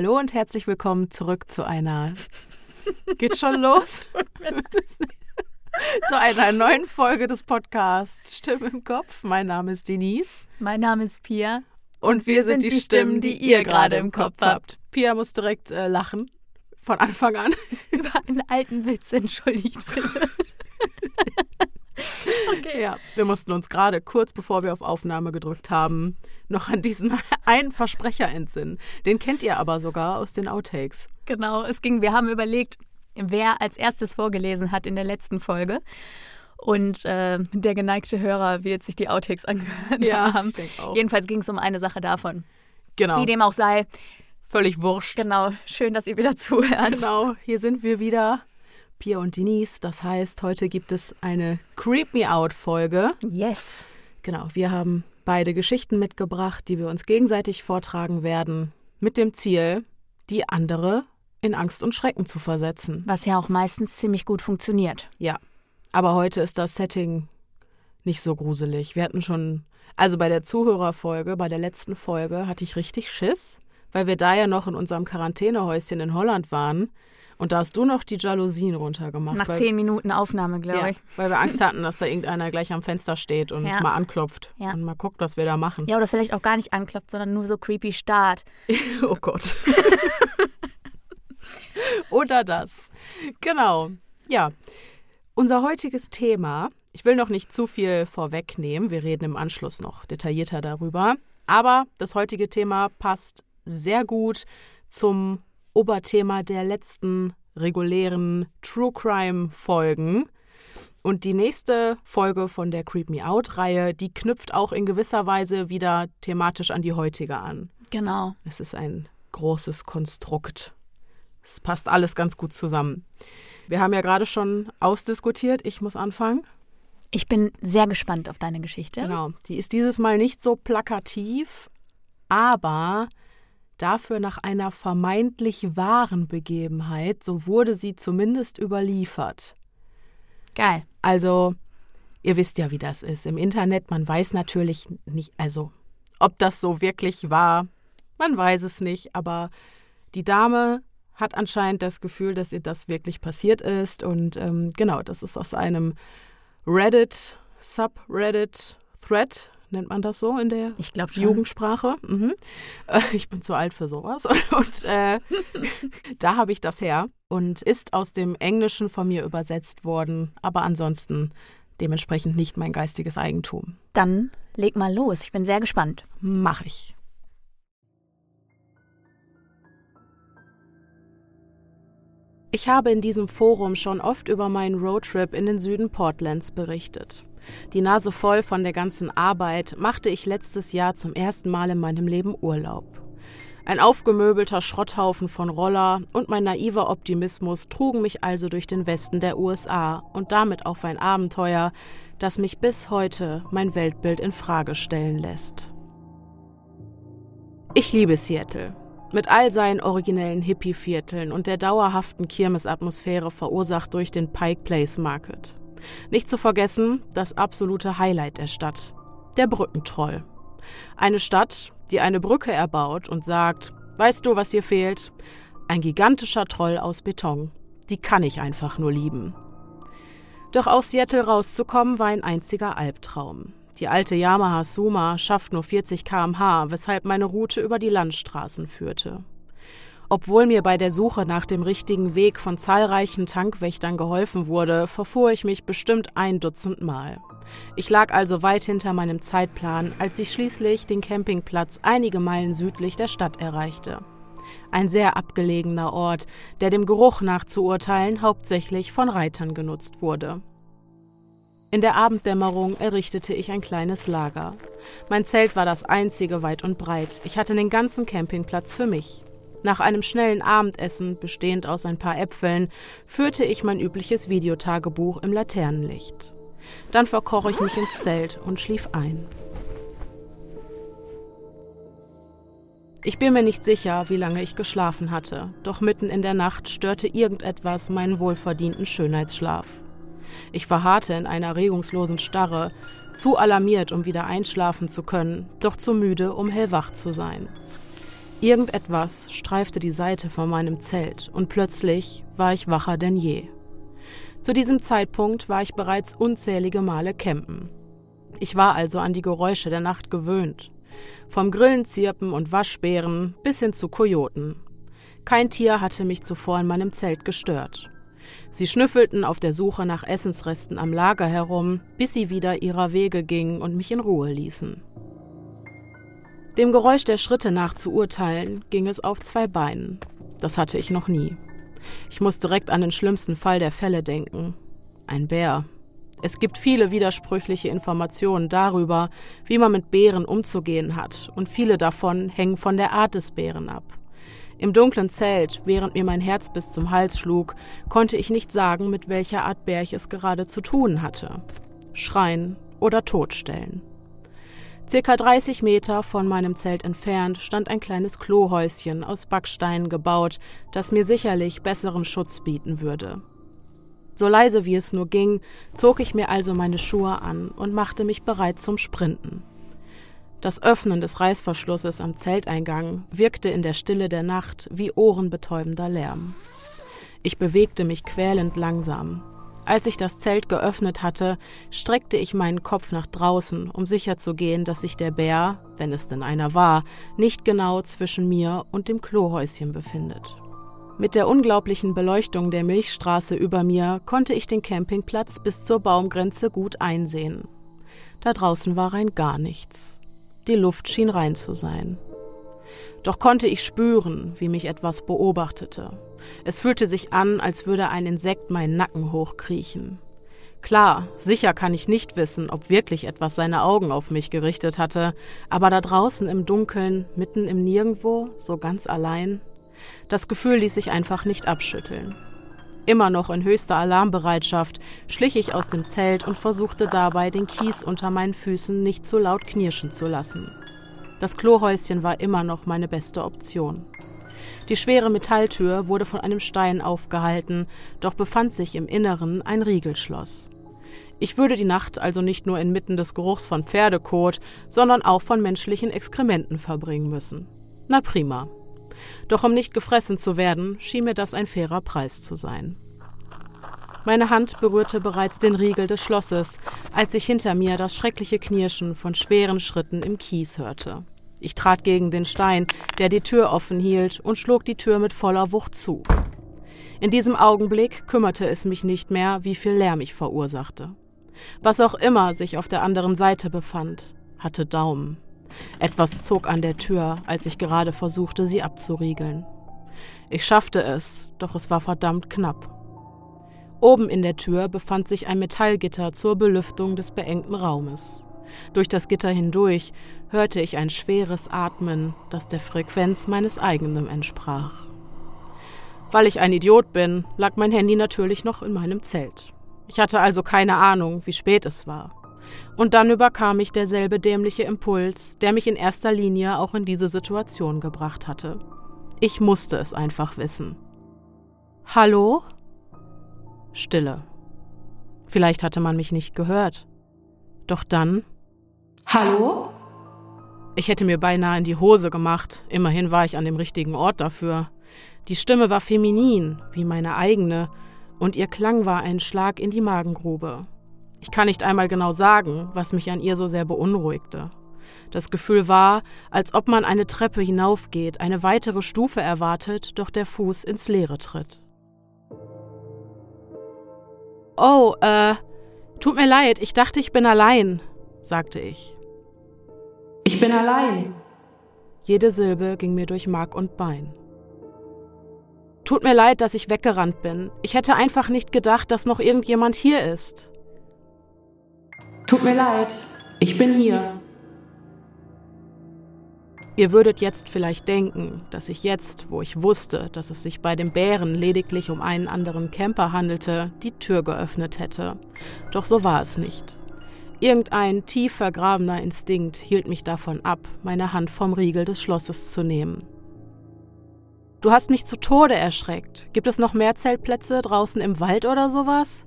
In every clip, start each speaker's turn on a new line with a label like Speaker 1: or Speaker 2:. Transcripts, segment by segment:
Speaker 1: Hallo und herzlich willkommen zurück zu einer. Geht schon los? zu einer neuen Folge des Podcasts Stimme im Kopf. Mein Name ist Denise.
Speaker 2: Mein Name ist Pia.
Speaker 1: Und, und wir, wir sind, sind die Stimmen, die ihr gerade im Kopf habt. Pia muss direkt äh, lachen. Von Anfang an.
Speaker 2: Über einen alten Witz, entschuldigt bitte.
Speaker 1: Okay. Ja, wir mussten uns gerade kurz bevor wir auf Aufnahme gedrückt haben, noch an diesen einen Versprecher entsinnen. Den kennt ihr aber sogar aus den Outtakes.
Speaker 2: Genau, es ging, wir haben überlegt, wer als erstes vorgelesen hat in der letzten Folge. Und äh, der geneigte Hörer wird sich die Outtakes angehört ja, haben. Jedenfalls ging es um eine Sache davon.
Speaker 1: Genau.
Speaker 2: Wie dem auch sei.
Speaker 1: Völlig wurscht.
Speaker 2: Genau, schön, dass ihr wieder zuhört.
Speaker 1: Genau, hier sind wir wieder Pia und Denise. Das heißt, heute gibt es eine Creep Me Out Folge.
Speaker 2: Yes.
Speaker 1: Genau, wir haben beide Geschichten mitgebracht, die wir uns gegenseitig vortragen werden, mit dem Ziel, die andere in Angst und Schrecken zu versetzen.
Speaker 2: Was ja auch meistens ziemlich gut funktioniert.
Speaker 1: Ja, aber heute ist das Setting nicht so gruselig. Wir hatten schon, also bei der Zuhörerfolge, bei der letzten Folge, hatte ich richtig Schiss, weil wir da ja noch in unserem Quarantänehäuschen in Holland waren und da hast du noch die Jalousien runtergemacht.
Speaker 2: Nach weil, zehn Minuten Aufnahme, glaube
Speaker 1: ja,
Speaker 2: ich.
Speaker 1: Weil wir Angst hatten, dass da irgendeiner gleich am Fenster steht und ja. mal anklopft ja. und mal guckt, was wir da machen.
Speaker 2: Ja, oder vielleicht auch gar nicht anklopft, sondern nur so creepy start.
Speaker 1: oh Gott. oder das. Genau. Ja. Unser heutiges Thema, ich will noch nicht zu viel vorwegnehmen, wir reden im Anschluss noch detaillierter darüber, aber das heutige Thema passt sehr gut zum Oberthema der letzten regulären True Crime Folgen. Und die nächste Folge von der Creep Me Out Reihe, die knüpft auch in gewisser Weise wieder thematisch an die heutige an.
Speaker 2: Genau.
Speaker 1: Es ist ein großes Konstrukt. Es passt alles ganz gut zusammen. Wir haben ja gerade schon ausdiskutiert. Ich muss anfangen.
Speaker 2: Ich bin sehr gespannt auf deine Geschichte.
Speaker 1: Genau. Die ist dieses Mal nicht so plakativ, aber dafür nach einer vermeintlich wahren Begebenheit, so wurde sie zumindest überliefert.
Speaker 2: Geil.
Speaker 1: Also, ihr wisst ja, wie das ist. Im Internet, man weiß natürlich nicht, also, ob das so wirklich war, man weiß es nicht, aber die Dame hat anscheinend das Gefühl, dass ihr das wirklich passiert ist. Und ähm, genau, das ist aus einem Reddit, Subreddit, Thread nennt man das so in der
Speaker 2: ich
Speaker 1: Jugendsprache. Mhm. Äh, ich bin zu alt für sowas. Und äh, da habe ich das her und ist aus dem Englischen von mir übersetzt worden, aber ansonsten dementsprechend nicht mein geistiges Eigentum.
Speaker 2: Dann leg mal los. Ich bin sehr gespannt.
Speaker 1: Mach ich. Ich habe in diesem Forum schon oft über meinen Roadtrip in den Süden Portlands berichtet. Die Nase voll von der ganzen Arbeit machte ich letztes Jahr zum ersten Mal in meinem Leben Urlaub. Ein aufgemöbelter Schrotthaufen von Roller und mein naiver Optimismus trugen mich also durch den Westen der USA und damit auf ein Abenteuer, das mich bis heute mein Weltbild in Frage stellen lässt. Ich liebe Seattle. Mit all seinen originellen Hippie-Vierteln und der dauerhaften Kirmesatmosphäre verursacht durch den Pike Place Market. Nicht zu vergessen das absolute Highlight der Stadt, der Brückentroll. Eine Stadt, die eine Brücke erbaut und sagt, weißt du, was hier fehlt? Ein gigantischer Troll aus Beton. Die kann ich einfach nur lieben. Doch aus Seattle rauszukommen war ein einziger Albtraum. Die alte Yamaha Suma schafft nur 40 km/h, weshalb meine Route über die Landstraßen führte. Obwohl mir bei der Suche nach dem richtigen Weg von zahlreichen Tankwächtern geholfen wurde, verfuhr ich mich bestimmt ein Dutzend Mal. Ich lag also weit hinter meinem Zeitplan, als ich schließlich den Campingplatz einige Meilen südlich der Stadt erreichte. Ein sehr abgelegener Ort, der dem Geruch nach zu urteilen hauptsächlich von Reitern genutzt wurde. In der Abenddämmerung errichtete ich ein kleines Lager. Mein Zelt war das einzige weit und breit. Ich hatte den ganzen Campingplatz für mich. Nach einem schnellen Abendessen, bestehend aus ein paar Äpfeln, führte ich mein übliches Videotagebuch im Laternenlicht. Dann verkroch ich mich ins Zelt und schlief ein. Ich bin mir nicht sicher, wie lange ich geschlafen hatte, doch mitten in der Nacht störte irgendetwas meinen wohlverdienten Schönheitsschlaf. Ich verharrte in einer regungslosen Starre, zu alarmiert, um wieder einschlafen zu können, doch zu müde, um hellwach zu sein. Irgendetwas streifte die Seite von meinem Zelt und plötzlich war ich wacher denn je. Zu diesem Zeitpunkt war ich bereits unzählige Male campen. Ich war also an die Geräusche der Nacht gewöhnt. Vom Grillenzirpen und Waschbären bis hin zu Kojoten. Kein Tier hatte mich zuvor in meinem Zelt gestört. Sie schnüffelten auf der Suche nach Essensresten am Lager herum, bis sie wieder ihrer Wege gingen und mich in Ruhe ließen. Dem Geräusch der Schritte nach zu urteilen, ging es auf zwei Beinen. Das hatte ich noch nie. Ich muss direkt an den schlimmsten Fall der Fälle denken. Ein Bär. Es gibt viele widersprüchliche Informationen darüber, wie man mit Bären umzugehen hat, und viele davon hängen von der Art des Bären ab. Im dunklen Zelt, während mir mein Herz bis zum Hals schlug, konnte ich nicht sagen, mit welcher Art Bär ich es gerade zu tun hatte. Schreien oder totstellen. Circa 30 Meter von meinem Zelt entfernt stand ein kleines Klohäuschen aus Backsteinen gebaut, das mir sicherlich besseren Schutz bieten würde. So leise wie es nur ging, zog ich mir also meine Schuhe an und machte mich bereit zum Sprinten. Das Öffnen des Reißverschlusses am Zelteingang wirkte in der Stille der Nacht wie ohrenbetäubender Lärm. Ich bewegte mich quälend langsam, als ich das Zelt geöffnet hatte, streckte ich meinen Kopf nach draußen, um sicherzugehen, dass sich der Bär, wenn es denn einer war, nicht genau zwischen mir und dem Klohäuschen befindet. Mit der unglaublichen Beleuchtung der Milchstraße über mir konnte ich den Campingplatz bis zur Baumgrenze gut einsehen. Da draußen war rein gar nichts. Die Luft schien rein zu sein. Doch konnte ich spüren, wie mich etwas beobachtete. Es fühlte sich an, als würde ein Insekt meinen Nacken hochkriechen. Klar, sicher kann ich nicht wissen, ob wirklich etwas seine Augen auf mich gerichtet hatte, aber da draußen im Dunkeln, mitten im Nirgendwo, so ganz allein, das Gefühl ließ sich einfach nicht abschütteln. Immer noch in höchster Alarmbereitschaft schlich ich aus dem Zelt und versuchte dabei, den Kies unter meinen Füßen nicht zu laut knirschen zu lassen. Das Klohäuschen war immer noch meine beste Option. Die schwere Metalltür wurde von einem Stein aufgehalten, doch befand sich im Inneren ein Riegelschloss. Ich würde die Nacht also nicht nur inmitten des Geruchs von Pferdekot, sondern auch von menschlichen Exkrementen verbringen müssen. Na prima. Doch um nicht gefressen zu werden, schien mir das ein fairer Preis zu sein. Meine Hand berührte bereits den Riegel des Schlosses, als ich hinter mir das schreckliche Knirschen von schweren Schritten im Kies hörte. Ich trat gegen den Stein, der die Tür offen hielt, und schlug die Tür mit voller Wucht zu. In diesem Augenblick kümmerte es mich nicht mehr, wie viel Lärm ich verursachte. Was auch immer sich auf der anderen Seite befand, hatte Daumen. Etwas zog an der Tür, als ich gerade versuchte, sie abzuriegeln. Ich schaffte es, doch es war verdammt knapp. Oben in der Tür befand sich ein Metallgitter zur Belüftung des beengten Raumes. Durch das Gitter hindurch hörte ich ein schweres Atmen, das der Frequenz meines eigenen entsprach. Weil ich ein Idiot bin, lag mein Handy natürlich noch in meinem Zelt. Ich hatte also keine Ahnung, wie spät es war. Und dann überkam mich derselbe dämliche Impuls, der mich in erster Linie auch in diese Situation gebracht hatte. Ich musste es einfach wissen. Hallo? Stille. Vielleicht hatte man mich nicht gehört. Doch dann. Hallo? Ich hätte mir beinahe in die Hose gemacht, immerhin war ich an dem richtigen Ort dafür. Die Stimme war feminin, wie meine eigene, und ihr Klang war ein Schlag in die Magengrube. Ich kann nicht einmal genau sagen, was mich an ihr so sehr beunruhigte. Das Gefühl war, als ob man eine Treppe hinaufgeht, eine weitere Stufe erwartet, doch der Fuß ins Leere tritt. Oh, äh, tut mir leid, ich dachte, ich bin allein, sagte ich. Ich bin allein. Jede Silbe ging mir durch Mark und Bein. Tut mir leid, dass ich weggerannt bin. Ich hätte einfach nicht gedacht, dass noch irgendjemand hier ist. Tut mir leid, ich bin hier. Ihr würdet jetzt vielleicht denken, dass ich jetzt, wo ich wusste, dass es sich bei dem Bären lediglich um einen anderen Camper handelte, die Tür geöffnet hätte. Doch so war es nicht. Irgendein tief vergrabener Instinkt hielt mich davon ab, meine Hand vom Riegel des Schlosses zu nehmen. Du hast mich zu Tode erschreckt. Gibt es noch mehr Zeltplätze draußen im Wald oder sowas?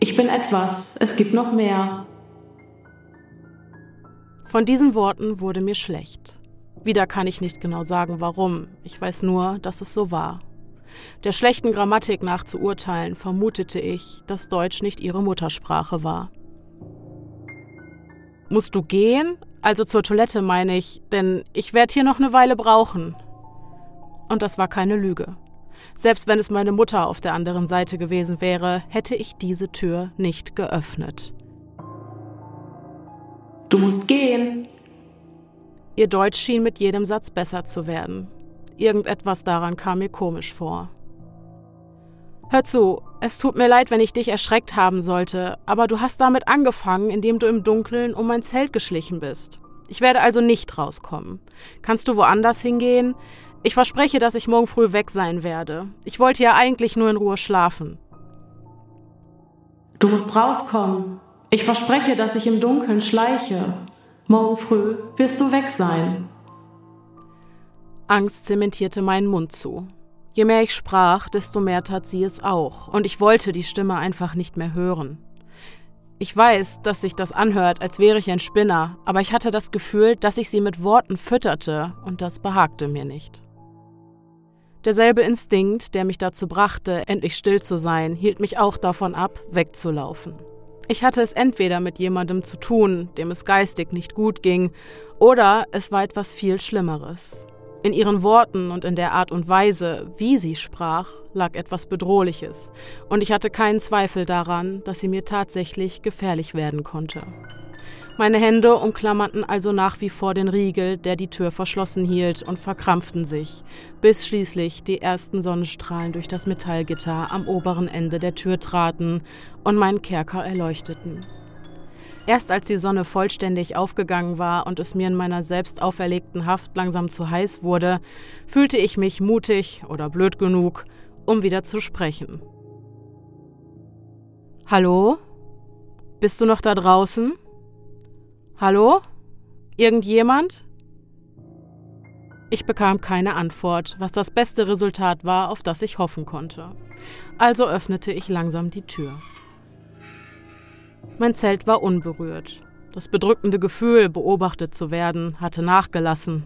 Speaker 1: Ich bin etwas. Es gibt noch mehr. Von diesen Worten wurde mir schlecht. Wieder kann ich nicht genau sagen, warum. Ich weiß nur, dass es so war. Der schlechten Grammatik nach zu urteilen, vermutete ich, dass Deutsch nicht ihre Muttersprache war. Musst du gehen? Also zur Toilette meine ich, denn ich werde hier noch eine Weile brauchen. Und das war keine Lüge. Selbst wenn es meine Mutter auf der anderen Seite gewesen wäre, hätte ich diese Tür nicht geöffnet. Du musst gehen. Ihr Deutsch schien mit jedem Satz besser zu werden. Irgendetwas daran kam mir komisch vor. Hör zu, es tut mir leid, wenn ich dich erschreckt haben sollte, aber du hast damit angefangen, indem du im Dunkeln um mein Zelt geschlichen bist. Ich werde also nicht rauskommen. Kannst du woanders hingehen? Ich verspreche, dass ich morgen früh weg sein werde. Ich wollte ja eigentlich nur in Ruhe schlafen. Du musst rauskommen. Ich verspreche, dass ich im Dunkeln schleiche. Morgen früh wirst du weg sein. Angst zementierte meinen Mund zu. Je mehr ich sprach, desto mehr tat sie es auch, und ich wollte die Stimme einfach nicht mehr hören. Ich weiß, dass sich das anhört, als wäre ich ein Spinner, aber ich hatte das Gefühl, dass ich sie mit Worten fütterte, und das behagte mir nicht. Derselbe Instinkt, der mich dazu brachte, endlich still zu sein, hielt mich auch davon ab, wegzulaufen. Ich hatte es entweder mit jemandem zu tun, dem es geistig nicht gut ging, oder es war etwas viel Schlimmeres. In ihren Worten und in der Art und Weise, wie sie sprach, lag etwas Bedrohliches, und ich hatte keinen Zweifel daran, dass sie mir tatsächlich gefährlich werden konnte. Meine Hände umklammerten also nach wie vor den Riegel, der die Tür verschlossen hielt, und verkrampften sich, bis schließlich die ersten Sonnenstrahlen durch das Metallgitter am oberen Ende der Tür traten und meinen Kerker erleuchteten. Erst als die Sonne vollständig aufgegangen war und es mir in meiner selbst auferlegten Haft langsam zu heiß wurde, fühlte ich mich mutig oder blöd genug, um wieder zu sprechen. Hallo? Bist du noch da draußen? Hallo? Irgendjemand? Ich bekam keine Antwort, was das beste Resultat war, auf das ich hoffen konnte. Also öffnete ich langsam die Tür. Mein Zelt war unberührt. Das bedrückende Gefühl, beobachtet zu werden, hatte nachgelassen.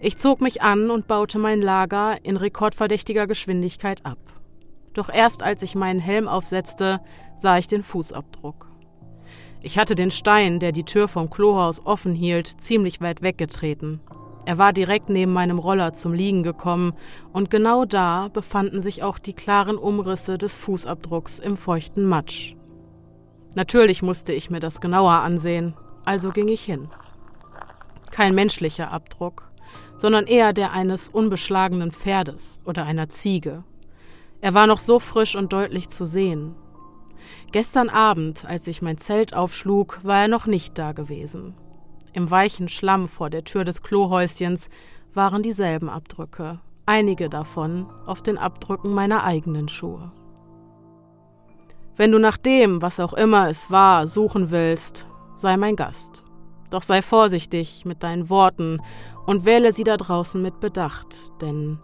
Speaker 1: Ich zog mich an und baute mein Lager in rekordverdächtiger Geschwindigkeit ab. Doch erst als ich meinen Helm aufsetzte, sah ich den Fußabdruck. Ich hatte den Stein, der die Tür vom Klohaus offen hielt, ziemlich weit weggetreten. Er war direkt neben meinem Roller zum Liegen gekommen, und genau da befanden sich auch die klaren Umrisse des Fußabdrucks im feuchten Matsch. Natürlich musste ich mir das genauer ansehen, also ging ich hin. Kein menschlicher Abdruck, sondern eher der eines unbeschlagenen Pferdes oder einer Ziege. Er war noch so frisch und deutlich zu sehen. Gestern Abend, als ich mein Zelt aufschlug, war er noch nicht da gewesen. Im weichen Schlamm vor der Tür des Klohäuschens waren dieselben Abdrücke, einige davon auf den Abdrücken meiner eigenen Schuhe. Wenn du nach dem, was auch immer es war, suchen willst, sei mein Gast. Doch sei vorsichtig mit deinen Worten und wähle sie da draußen mit Bedacht, denn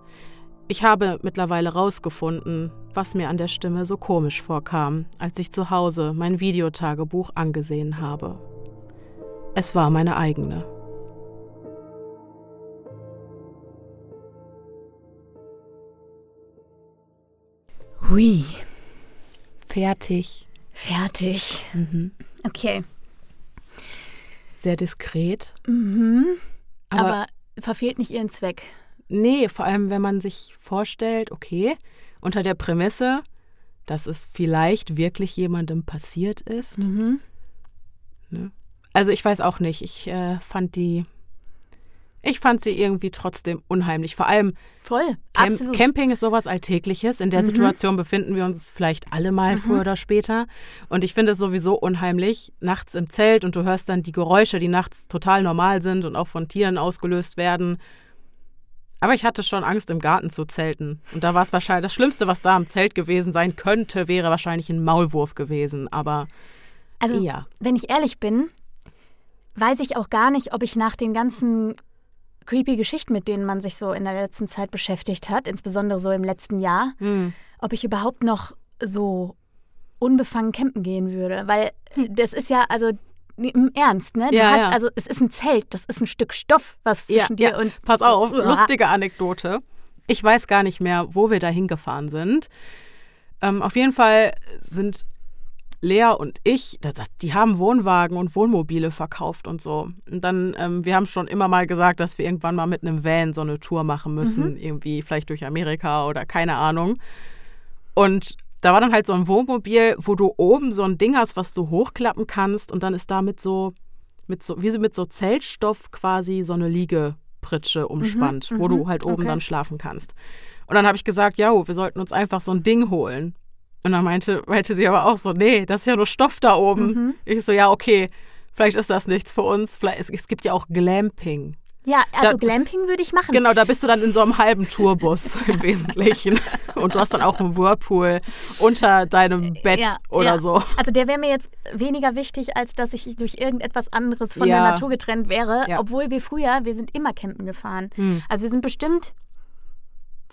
Speaker 1: ich habe mittlerweile rausgefunden, was mir an der Stimme so komisch vorkam, als ich zu Hause mein Videotagebuch angesehen habe. Es war meine eigene.
Speaker 2: Hui.
Speaker 1: Fertig.
Speaker 2: Fertig. Mhm. Okay.
Speaker 1: Sehr diskret.
Speaker 2: Mhm. Aber, Aber verfehlt nicht ihren Zweck.
Speaker 1: Nee, vor allem, wenn man sich vorstellt, okay, unter der Prämisse, dass es vielleicht wirklich jemandem passiert ist. Mhm. Ne? Also ich weiß auch nicht. Ich äh, fand die ich fand sie irgendwie trotzdem unheimlich. Vor allem
Speaker 2: Voll,
Speaker 1: Camp absolut. Camping ist sowas Alltägliches. In der mhm. Situation befinden wir uns vielleicht alle mal mhm. früher oder später. Und ich finde es sowieso unheimlich, nachts im Zelt und du hörst dann die Geräusche, die nachts total normal sind und auch von Tieren ausgelöst werden. Aber ich hatte schon Angst, im Garten zu zelten. Und da war es wahrscheinlich, das Schlimmste, was da im Zelt gewesen sein könnte, wäre wahrscheinlich ein Maulwurf gewesen. Aber
Speaker 2: also,
Speaker 1: ja.
Speaker 2: wenn ich ehrlich bin, weiß ich auch gar nicht, ob ich nach den ganzen creepy Geschichten, mit denen man sich so in der letzten Zeit beschäftigt hat, insbesondere so im letzten Jahr, mhm. ob ich überhaupt noch so unbefangen campen gehen würde. Weil hm. das ist ja, also
Speaker 3: im Ernst, ne? Du
Speaker 1: Ja,
Speaker 3: hast,
Speaker 1: ja.
Speaker 3: also es ist ein Zelt, das ist ein Stück Stoff, was
Speaker 1: Ja,
Speaker 3: zwischen dir und
Speaker 1: Pass auf,
Speaker 3: Uah.
Speaker 1: lustige Anekdote. Ich weiß gar nicht mehr, wo wir da hingefahren sind. Ähm, auf jeden Fall sind Lea und ich, die haben Wohnwagen und Wohnmobile verkauft und so. Und dann, ähm, wir haben schon immer mal gesagt, dass wir irgendwann mal mit einem Van so eine Tour machen müssen. Irgendwie vielleicht durch Amerika oder keine Ahnung. Und da war dann halt so ein Wohnmobil, wo du oben so ein Ding hast, was du hochklappen kannst und dann ist da mit so, mit so, wie so mit so Zeltstoff quasi so eine Liegepritsche umspannt, wo du halt oben
Speaker 3: okay.
Speaker 1: dann schlafen kannst. Und dann habe ich gesagt, ja, wir sollten uns einfach so ein Ding holen. Und dann meinte, meinte sie aber auch so, nee, das ist ja nur Stoff da oben. Ich so, ja, okay, vielleicht ist das nichts für uns. Vielleicht, es, es gibt ja auch Glamping.
Speaker 3: Ja, also
Speaker 1: Da-
Speaker 3: Glamping würde ich machen.
Speaker 1: Genau, da bist du dann in so einem halben Tourbus im Wesentlichen. Und du hast dann auch einen Whirlpool unter deinem Bett
Speaker 3: Ja,
Speaker 1: oder
Speaker 3: ja.
Speaker 1: so.
Speaker 3: Also der wäre mir jetzt weniger wichtig, als dass ich durch irgendetwas anderes von
Speaker 1: Ja.
Speaker 3: der Natur getrennt wäre. Obwohl wir früher, wir sind immer campen gefahren.
Speaker 1: Hm.
Speaker 3: Also wir sind bestimmt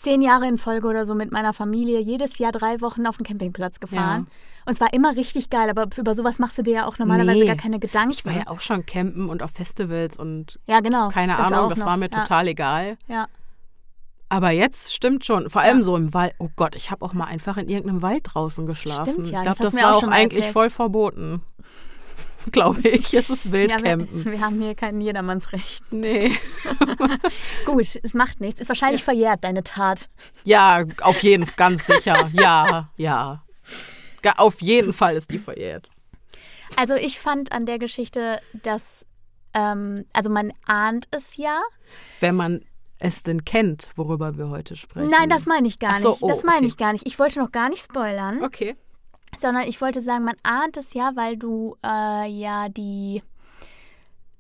Speaker 3: zehn Jahre in Folge oder so mit meiner Familie jedes Jahr drei Wochen auf den Campingplatz gefahren. Und es war immer richtig geil, aber über sowas machst du dir ja auch normalerweise
Speaker 1: Nee.
Speaker 3: gar keine Gedanken.
Speaker 1: Ich war ja auch schon campen und auf Festivals und
Speaker 3: ja, genau.
Speaker 1: keine
Speaker 3: das
Speaker 1: Ahnung, das
Speaker 3: noch.
Speaker 1: war mir
Speaker 3: ja.
Speaker 1: total egal.
Speaker 3: Ja.
Speaker 1: Aber jetzt stimmt schon, vor allem
Speaker 3: Ja.
Speaker 1: so im Wald. Oh Gott, ich habe auch mal einfach in irgendeinem Wald draußen geschlafen.
Speaker 3: Stimmt, ja,
Speaker 1: ich
Speaker 3: das
Speaker 1: glaube, das
Speaker 3: mir
Speaker 1: war
Speaker 3: auch
Speaker 1: auch eigentlich
Speaker 3: erzählt.
Speaker 1: voll verboten. Glaube ich, es ist
Speaker 3: Ja,
Speaker 1: Wildcampen.
Speaker 3: wir, wir haben hier kein Jedermannsrecht.
Speaker 1: nee.
Speaker 3: Gut, es macht nichts. Ist wahrscheinlich verjährt, deine Tat.
Speaker 1: Ja, auf jeden Fall, ganz sicher. Ja, ja. Auf jeden Fall ist die verjährt.
Speaker 3: Also ich fand an der Geschichte, dass, ähm, also man ahnt es ja.
Speaker 1: Wenn man es denn kennt, worüber wir heute sprechen.
Speaker 3: Nein, das meine ich gar
Speaker 1: so,
Speaker 3: nicht.
Speaker 1: oh,
Speaker 3: das meine
Speaker 1: okay.
Speaker 3: ich gar nicht. Ich wollte noch gar nicht spoilern,
Speaker 1: Okay.
Speaker 3: Sondern ich wollte sagen, man ahnt es ja, weil du äh, ja die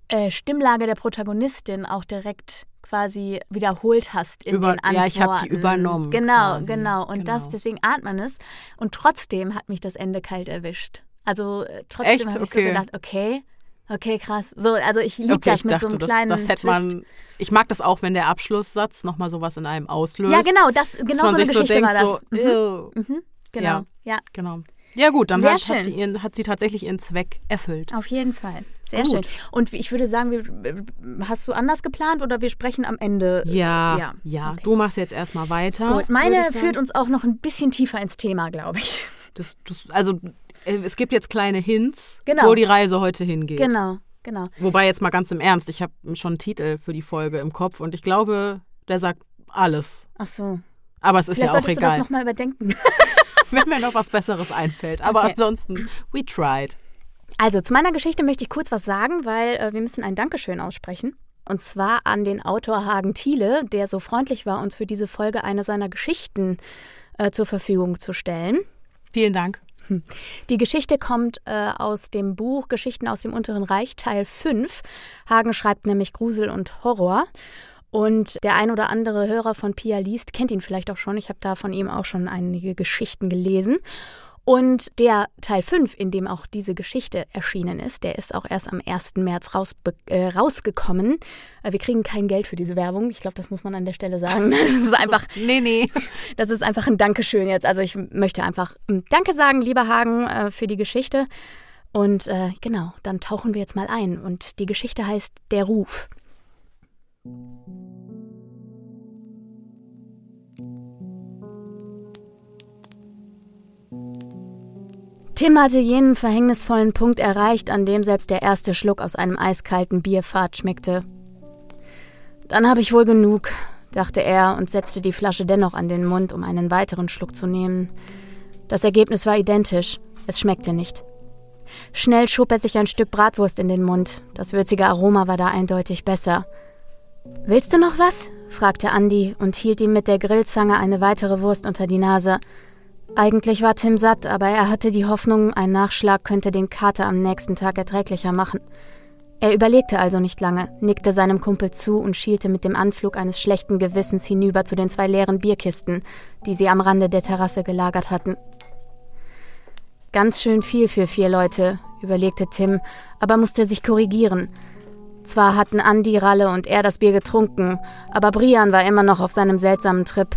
Speaker 3: äh, Stimmlage der Protagonistin auch direkt quasi wiederholt hast in
Speaker 1: Über-
Speaker 3: den Antworten.
Speaker 1: ja, ich hab die übernommen
Speaker 3: Genau,
Speaker 1: quasi.
Speaker 3: genau. Und das,
Speaker 1: Genau.
Speaker 3: deswegen ahnt man es. Und trotzdem hat mich das Ende kalt erwischt. Also äh, trotzdem habe ich
Speaker 1: Okay.
Speaker 3: so gedacht, okay, okay, krass. So, also ich liebe
Speaker 1: Okay,
Speaker 3: das
Speaker 1: ich
Speaker 3: mit
Speaker 1: dachte,
Speaker 3: so einem
Speaker 1: das,
Speaker 3: kleinen
Speaker 1: das hätte
Speaker 3: Twist.
Speaker 1: man. Ich mag das auch, wenn der Abschlusssatz nochmal sowas in einem auslöst.
Speaker 3: Ja, genau, das, genau so eine Geschichte
Speaker 1: so
Speaker 3: war
Speaker 1: denkt,
Speaker 3: das.
Speaker 1: so, ew.
Speaker 3: Mhm, genau,
Speaker 1: Ja.
Speaker 3: ja.
Speaker 1: Genau. Ja, gut, dann hat, hat, sie ihren, hat sie tatsächlich ihren Zweck erfüllt.
Speaker 3: Auf jeden Fall. Sehr
Speaker 1: Gut.
Speaker 3: schön. Und ich würde sagen, wir, hast du anders geplant oder wir sprechen am Ende?
Speaker 1: Ja,
Speaker 3: ja.
Speaker 1: ja.
Speaker 3: Okay.
Speaker 1: Du machst jetzt erstmal weiter.
Speaker 3: Gut, meine
Speaker 1: ich
Speaker 3: führt uns auch noch ein bisschen tiefer ins Thema, glaube ich.
Speaker 1: Das, das, also, äh, es gibt jetzt kleine Hints,
Speaker 3: Genau.
Speaker 1: wo die Reise heute hingeht.
Speaker 3: Genau, genau.
Speaker 1: Wobei jetzt mal ganz im Ernst, ich habe schon einen Titel für die Folge im Kopf und ich glaube, der sagt alles.
Speaker 3: Ach so.
Speaker 1: Aber es ist
Speaker 3: Vielleicht
Speaker 1: ja auch
Speaker 3: solltest du das
Speaker 1: egal,
Speaker 3: nochmal überdenken.
Speaker 1: wenn mir noch was Besseres einfällt. Aber
Speaker 3: Okay.
Speaker 1: ansonsten, we tried.
Speaker 3: Also, zu meiner Geschichte möchte ich kurz was sagen, weil äh, wir müssen ein Dankeschön aussprechen. Und zwar an den Autor Hagen Thiele, der so freundlich war, uns für diese Folge eine seiner Geschichten äh, zur Verfügung zu stellen.
Speaker 1: Vielen Dank.
Speaker 3: Die Geschichte kommt äh, aus dem Buch Geschichten aus dem Unteren Reich, Teil 5. Hagen schreibt nämlich Grusel und Horror. Und der ein oder andere Hörer von Pia liest, kennt ihn vielleicht auch schon. Ich habe da von ihm auch schon einige Geschichten gelesen. Und der Teil 5, in dem auch diese Geschichte erschienen ist, der ist auch erst am 1. März rausbe äh, rausgekommen. Äh, wir kriegen kein Geld für diese Werbung. Ich glaube, das muss man an der Stelle sagen. Das ist einfach
Speaker 1: Nee, nee.
Speaker 3: das ist einfach ein Dankeschön jetzt. Also ich möchte einfach ähm, Danke sagen, lieber Hagen, äh, für die Geschichte. Und äh, genau, dann tauchen wir jetzt mal ein. Und die Geschichte heißt Der Ruf. Tim hatte jenen verhängnisvollen Punkt erreicht, an dem selbst der erste Schluck aus einem eiskalten Bierfahrt schmeckte. Dann habe ich wohl genug, dachte er und setzte die Flasche dennoch an den Mund, um einen weiteren Schluck zu nehmen. Das Ergebnis war identisch, es schmeckte nicht. Schnell schob er sich ein Stück Bratwurst in den Mund, das würzige Aroma war da eindeutig besser. Willst du noch was? fragte Andi und hielt ihm mit der Grillzange eine weitere Wurst unter die Nase. Eigentlich war Tim satt, aber er hatte die Hoffnung, ein Nachschlag könnte den Kater am nächsten Tag erträglicher machen. Er überlegte also nicht lange, nickte seinem Kumpel zu und schielte mit dem Anflug eines schlechten Gewissens hinüber zu den zwei leeren Bierkisten, die sie am Rande der Terrasse gelagert hatten. Ganz schön viel für vier Leute, überlegte Tim, aber musste sich korrigieren. Zwar hatten Andi, Ralle und er das Bier getrunken, aber Brian war immer noch auf seinem seltsamen Trip.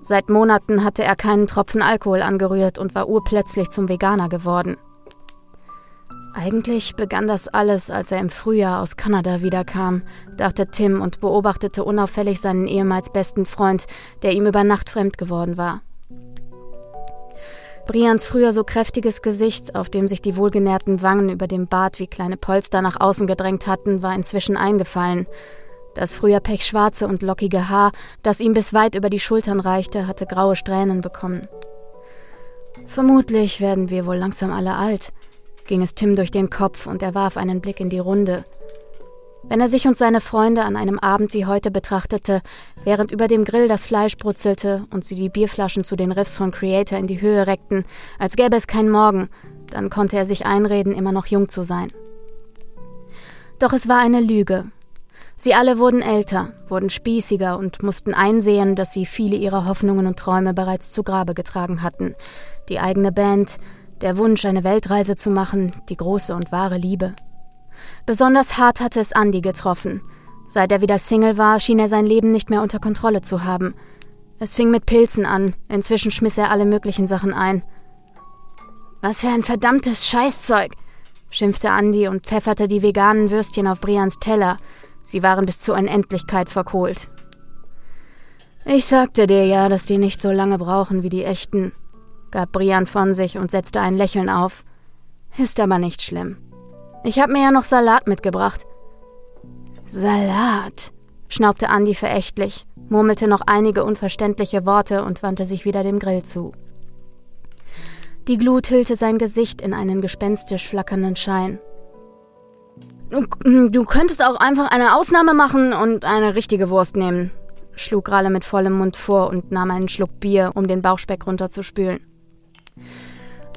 Speaker 3: Seit Monaten hatte er keinen Tropfen Alkohol angerührt und war urplötzlich zum Veganer geworden. Eigentlich begann das alles, als er im Frühjahr aus Kanada wiederkam, dachte Tim und beobachtete unauffällig seinen ehemals besten Freund, der ihm über Nacht fremd geworden war. Brians früher so kräftiges Gesicht, auf dem sich die wohlgenährten Wangen über dem Bart wie kleine Polster nach außen gedrängt hatten, war inzwischen eingefallen. Das früher pechschwarze und lockige Haar, das ihm bis weit über die Schultern reichte, hatte graue Strähnen bekommen. Vermutlich werden wir wohl langsam alle alt, ging es Tim durch den Kopf und er warf einen Blick in die Runde. Wenn er sich und seine Freunde an einem Abend wie heute betrachtete, während über dem Grill das Fleisch brutzelte und sie die Bierflaschen zu den Riffs von Creator in die Höhe reckten, als gäbe es keinen Morgen, dann konnte er sich einreden, immer noch jung zu sein. Doch es war eine Lüge. Sie alle wurden älter, wurden spießiger und mussten einsehen, dass sie viele ihrer Hoffnungen und Träume bereits zu Grabe getragen hatten. Die eigene Band, der Wunsch, eine Weltreise zu machen, die große und wahre Liebe. Besonders hart hatte es Andy getroffen. Seit er wieder Single war, schien er sein Leben nicht mehr unter Kontrolle zu haben. Es fing mit Pilzen an, inzwischen schmiss er alle möglichen Sachen ein. Was für ein verdammtes Scheißzeug, schimpfte Andy und pfefferte die veganen Würstchen auf Brians Teller. Sie waren bis zur Unendlichkeit verkohlt. Ich sagte dir ja, dass die nicht so lange brauchen wie die echten, gab Brian von sich und setzte ein Lächeln auf. Ist aber nicht schlimm. Ich habe mir ja noch Salat mitgebracht. Salat, schnaubte Andi verächtlich, murmelte noch einige unverständliche Worte und wandte sich wieder dem Grill zu. Die Glut hüllte sein Gesicht in einen gespenstisch flackernden Schein. Du, du könntest auch einfach eine Ausnahme machen und eine richtige Wurst nehmen, schlug Ralle mit vollem Mund vor und nahm einen Schluck Bier, um den Bauchspeck runterzuspülen.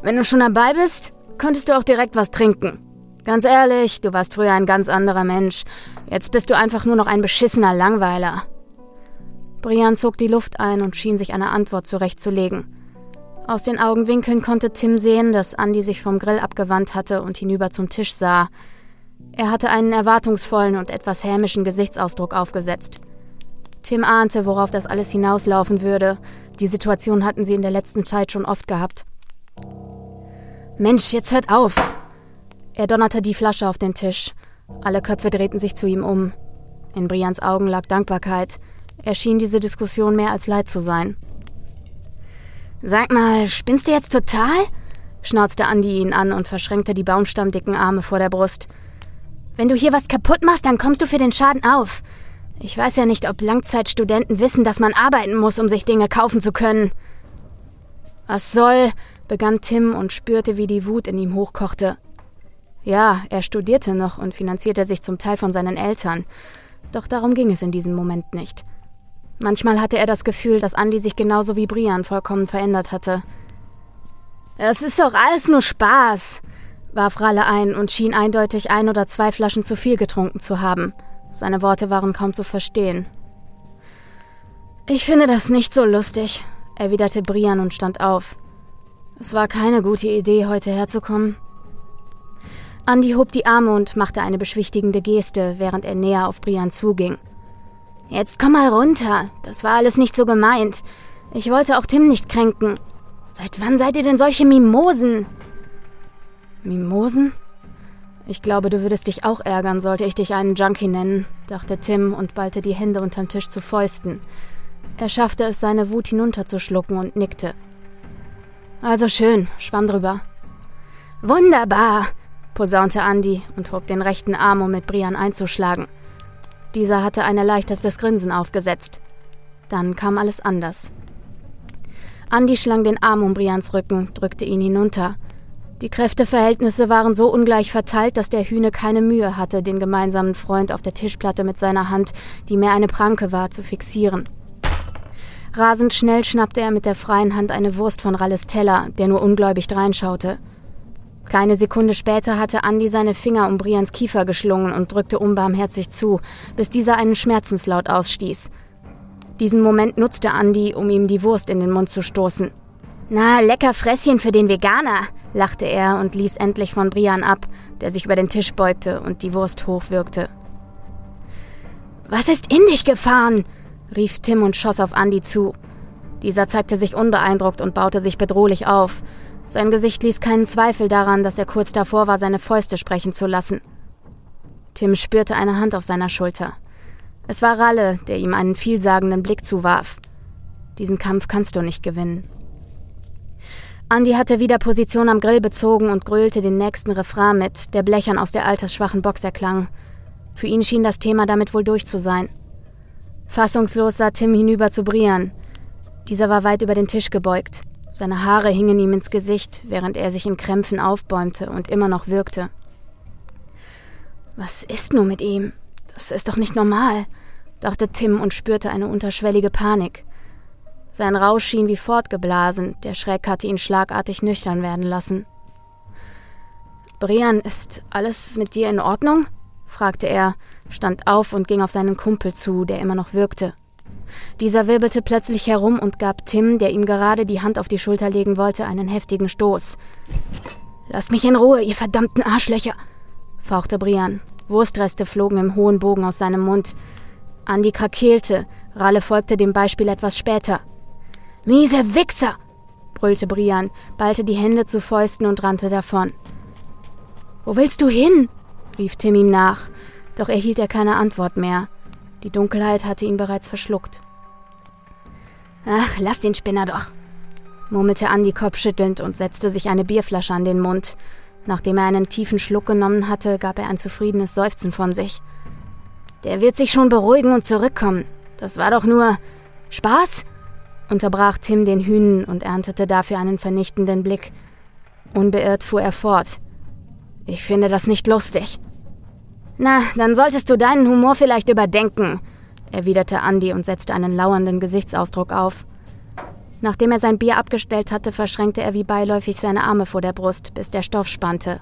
Speaker 3: Wenn du schon dabei bist, könntest du auch direkt was trinken. Ganz ehrlich, du warst früher ein ganz anderer Mensch. Jetzt bist du einfach nur noch ein beschissener Langweiler. Brian zog die Luft ein und schien sich eine Antwort zurechtzulegen. Aus den Augenwinkeln konnte Tim sehen, dass Andy sich vom Grill abgewandt hatte und hinüber zum Tisch sah. Er hatte einen erwartungsvollen und etwas hämischen Gesichtsausdruck aufgesetzt. Tim ahnte, worauf das alles hinauslaufen würde. Die Situation hatten sie in der letzten Zeit schon oft gehabt. Mensch, jetzt hört auf! Er donnerte die Flasche auf den Tisch. Alle Köpfe drehten sich zu ihm um. In Brians Augen lag Dankbarkeit. Er schien diese Diskussion mehr als leid zu sein. Sag mal, spinnst du jetzt total? schnauzte Andi ihn an und verschränkte die baumstammdicken Arme vor der Brust. Wenn du hier was kaputt machst, dann kommst du für den Schaden auf. Ich weiß ja nicht, ob Langzeitstudenten wissen, dass man arbeiten muss, um sich Dinge kaufen zu können. Was soll? begann Tim und spürte, wie die Wut in ihm hochkochte. Ja, er studierte noch und finanzierte sich zum Teil von seinen Eltern. Doch darum ging es in diesem Moment nicht. Manchmal hatte er das Gefühl, dass Andy sich genauso wie Brian vollkommen verändert hatte. Es ist doch alles nur Spaß, warf Ralle ein und schien eindeutig ein oder zwei Flaschen zu viel getrunken zu haben. Seine Worte waren kaum zu verstehen. Ich finde das nicht so lustig, erwiderte Brian und stand auf. Es war keine gute Idee, heute herzukommen. Andy hob die Arme und machte eine beschwichtigende Geste, während er näher auf Brian zuging. Jetzt komm mal runter. Das war alles nicht so gemeint. Ich wollte auch Tim nicht kränken. Seit wann seid ihr denn solche Mimosen? Mimosen? Ich glaube, du würdest dich auch ärgern, sollte ich dich einen Junkie nennen, dachte Tim und ballte die Hände unterm Tisch zu Fäusten. Er schaffte es, seine Wut hinunterzuschlucken und nickte. Also schön, schwamm drüber. Wunderbar, posaunte Andy und hob den rechten Arm, um mit Brian einzuschlagen. Dieser hatte ein erleichtertes Grinsen aufgesetzt. Dann kam alles anders. Andy schlang den Arm um Brians Rücken, drückte ihn hinunter. Die Kräfteverhältnisse waren so ungleich verteilt, dass der Hühne keine Mühe hatte, den gemeinsamen Freund auf der Tischplatte mit seiner Hand, die mehr eine Pranke war, zu fixieren. Rasend schnell schnappte er mit der freien Hand eine Wurst von Ralles Teller, der nur ungläubig dreinschaute. Keine Sekunde später hatte Andy seine Finger um Brians Kiefer geschlungen und drückte unbarmherzig zu, bis dieser einen Schmerzenslaut ausstieß. Diesen Moment nutzte Andy, um ihm die Wurst in den Mund zu stoßen. Na, lecker Fresschen für den Veganer, lachte er und ließ endlich von Brian ab, der sich über den Tisch beugte und die Wurst hochwirkte. Was ist in dich gefahren? rief Tim und schoss auf Andy zu. Dieser zeigte sich unbeeindruckt und baute sich bedrohlich auf. Sein Gesicht ließ keinen Zweifel daran, dass er kurz davor war, seine Fäuste sprechen zu lassen. Tim spürte eine Hand auf seiner Schulter. Es war Ralle, der ihm einen vielsagenden Blick zuwarf. Diesen Kampf kannst du nicht gewinnen. Andy hatte wieder Position am Grill bezogen und grölte den nächsten Refrain mit, der blechern aus der altersschwachen Box erklang. Für ihn schien das Thema damit wohl durch zu sein. Fassungslos sah Tim hinüber zu Brian. Dieser war weit über den Tisch gebeugt. Seine Haare hingen ihm ins Gesicht, während er sich in Krämpfen aufbäumte und immer noch wirkte. Was ist nur mit ihm? Das ist doch nicht normal, dachte Tim und spürte eine unterschwellige Panik. Sein Rausch schien wie fortgeblasen, der Schreck hatte ihn schlagartig nüchtern werden lassen. Brian, ist alles mit dir in Ordnung? fragte er, stand auf und ging auf seinen Kumpel zu, der immer noch wirkte. Dieser wirbelte plötzlich herum und gab Tim, der ihm gerade die Hand auf die Schulter legen wollte, einen heftigen Stoß. Lasst mich in Ruhe, ihr verdammten Arschlöcher, fauchte Brian. Wurstreste flogen im hohen Bogen aus seinem Mund. Andi krakeelte, Ralle folgte dem Beispiel etwas später. Miese Wichser! brüllte Brian, ballte die Hände zu Fäusten und rannte davon. Wo willst du hin? rief Tim ihm nach, doch erhielt er keine Antwort mehr. Die Dunkelheit hatte ihn bereits verschluckt. Ach, lass den Spinner doch, murmelte Andi kopfschüttelnd und setzte sich eine Bierflasche an den Mund. Nachdem er einen tiefen Schluck genommen hatte, gab er ein zufriedenes Seufzen von sich. Der wird sich schon beruhigen und zurückkommen. Das war doch nur Spaß? unterbrach Tim den Hühnen und erntete dafür einen vernichtenden Blick. Unbeirrt fuhr er fort. Ich finde das nicht lustig. Na, dann solltest du deinen Humor vielleicht überdenken, erwiderte Andy und setzte einen lauernden Gesichtsausdruck auf. Nachdem er sein Bier abgestellt hatte, verschränkte er wie beiläufig seine Arme vor der Brust, bis der Stoff spannte.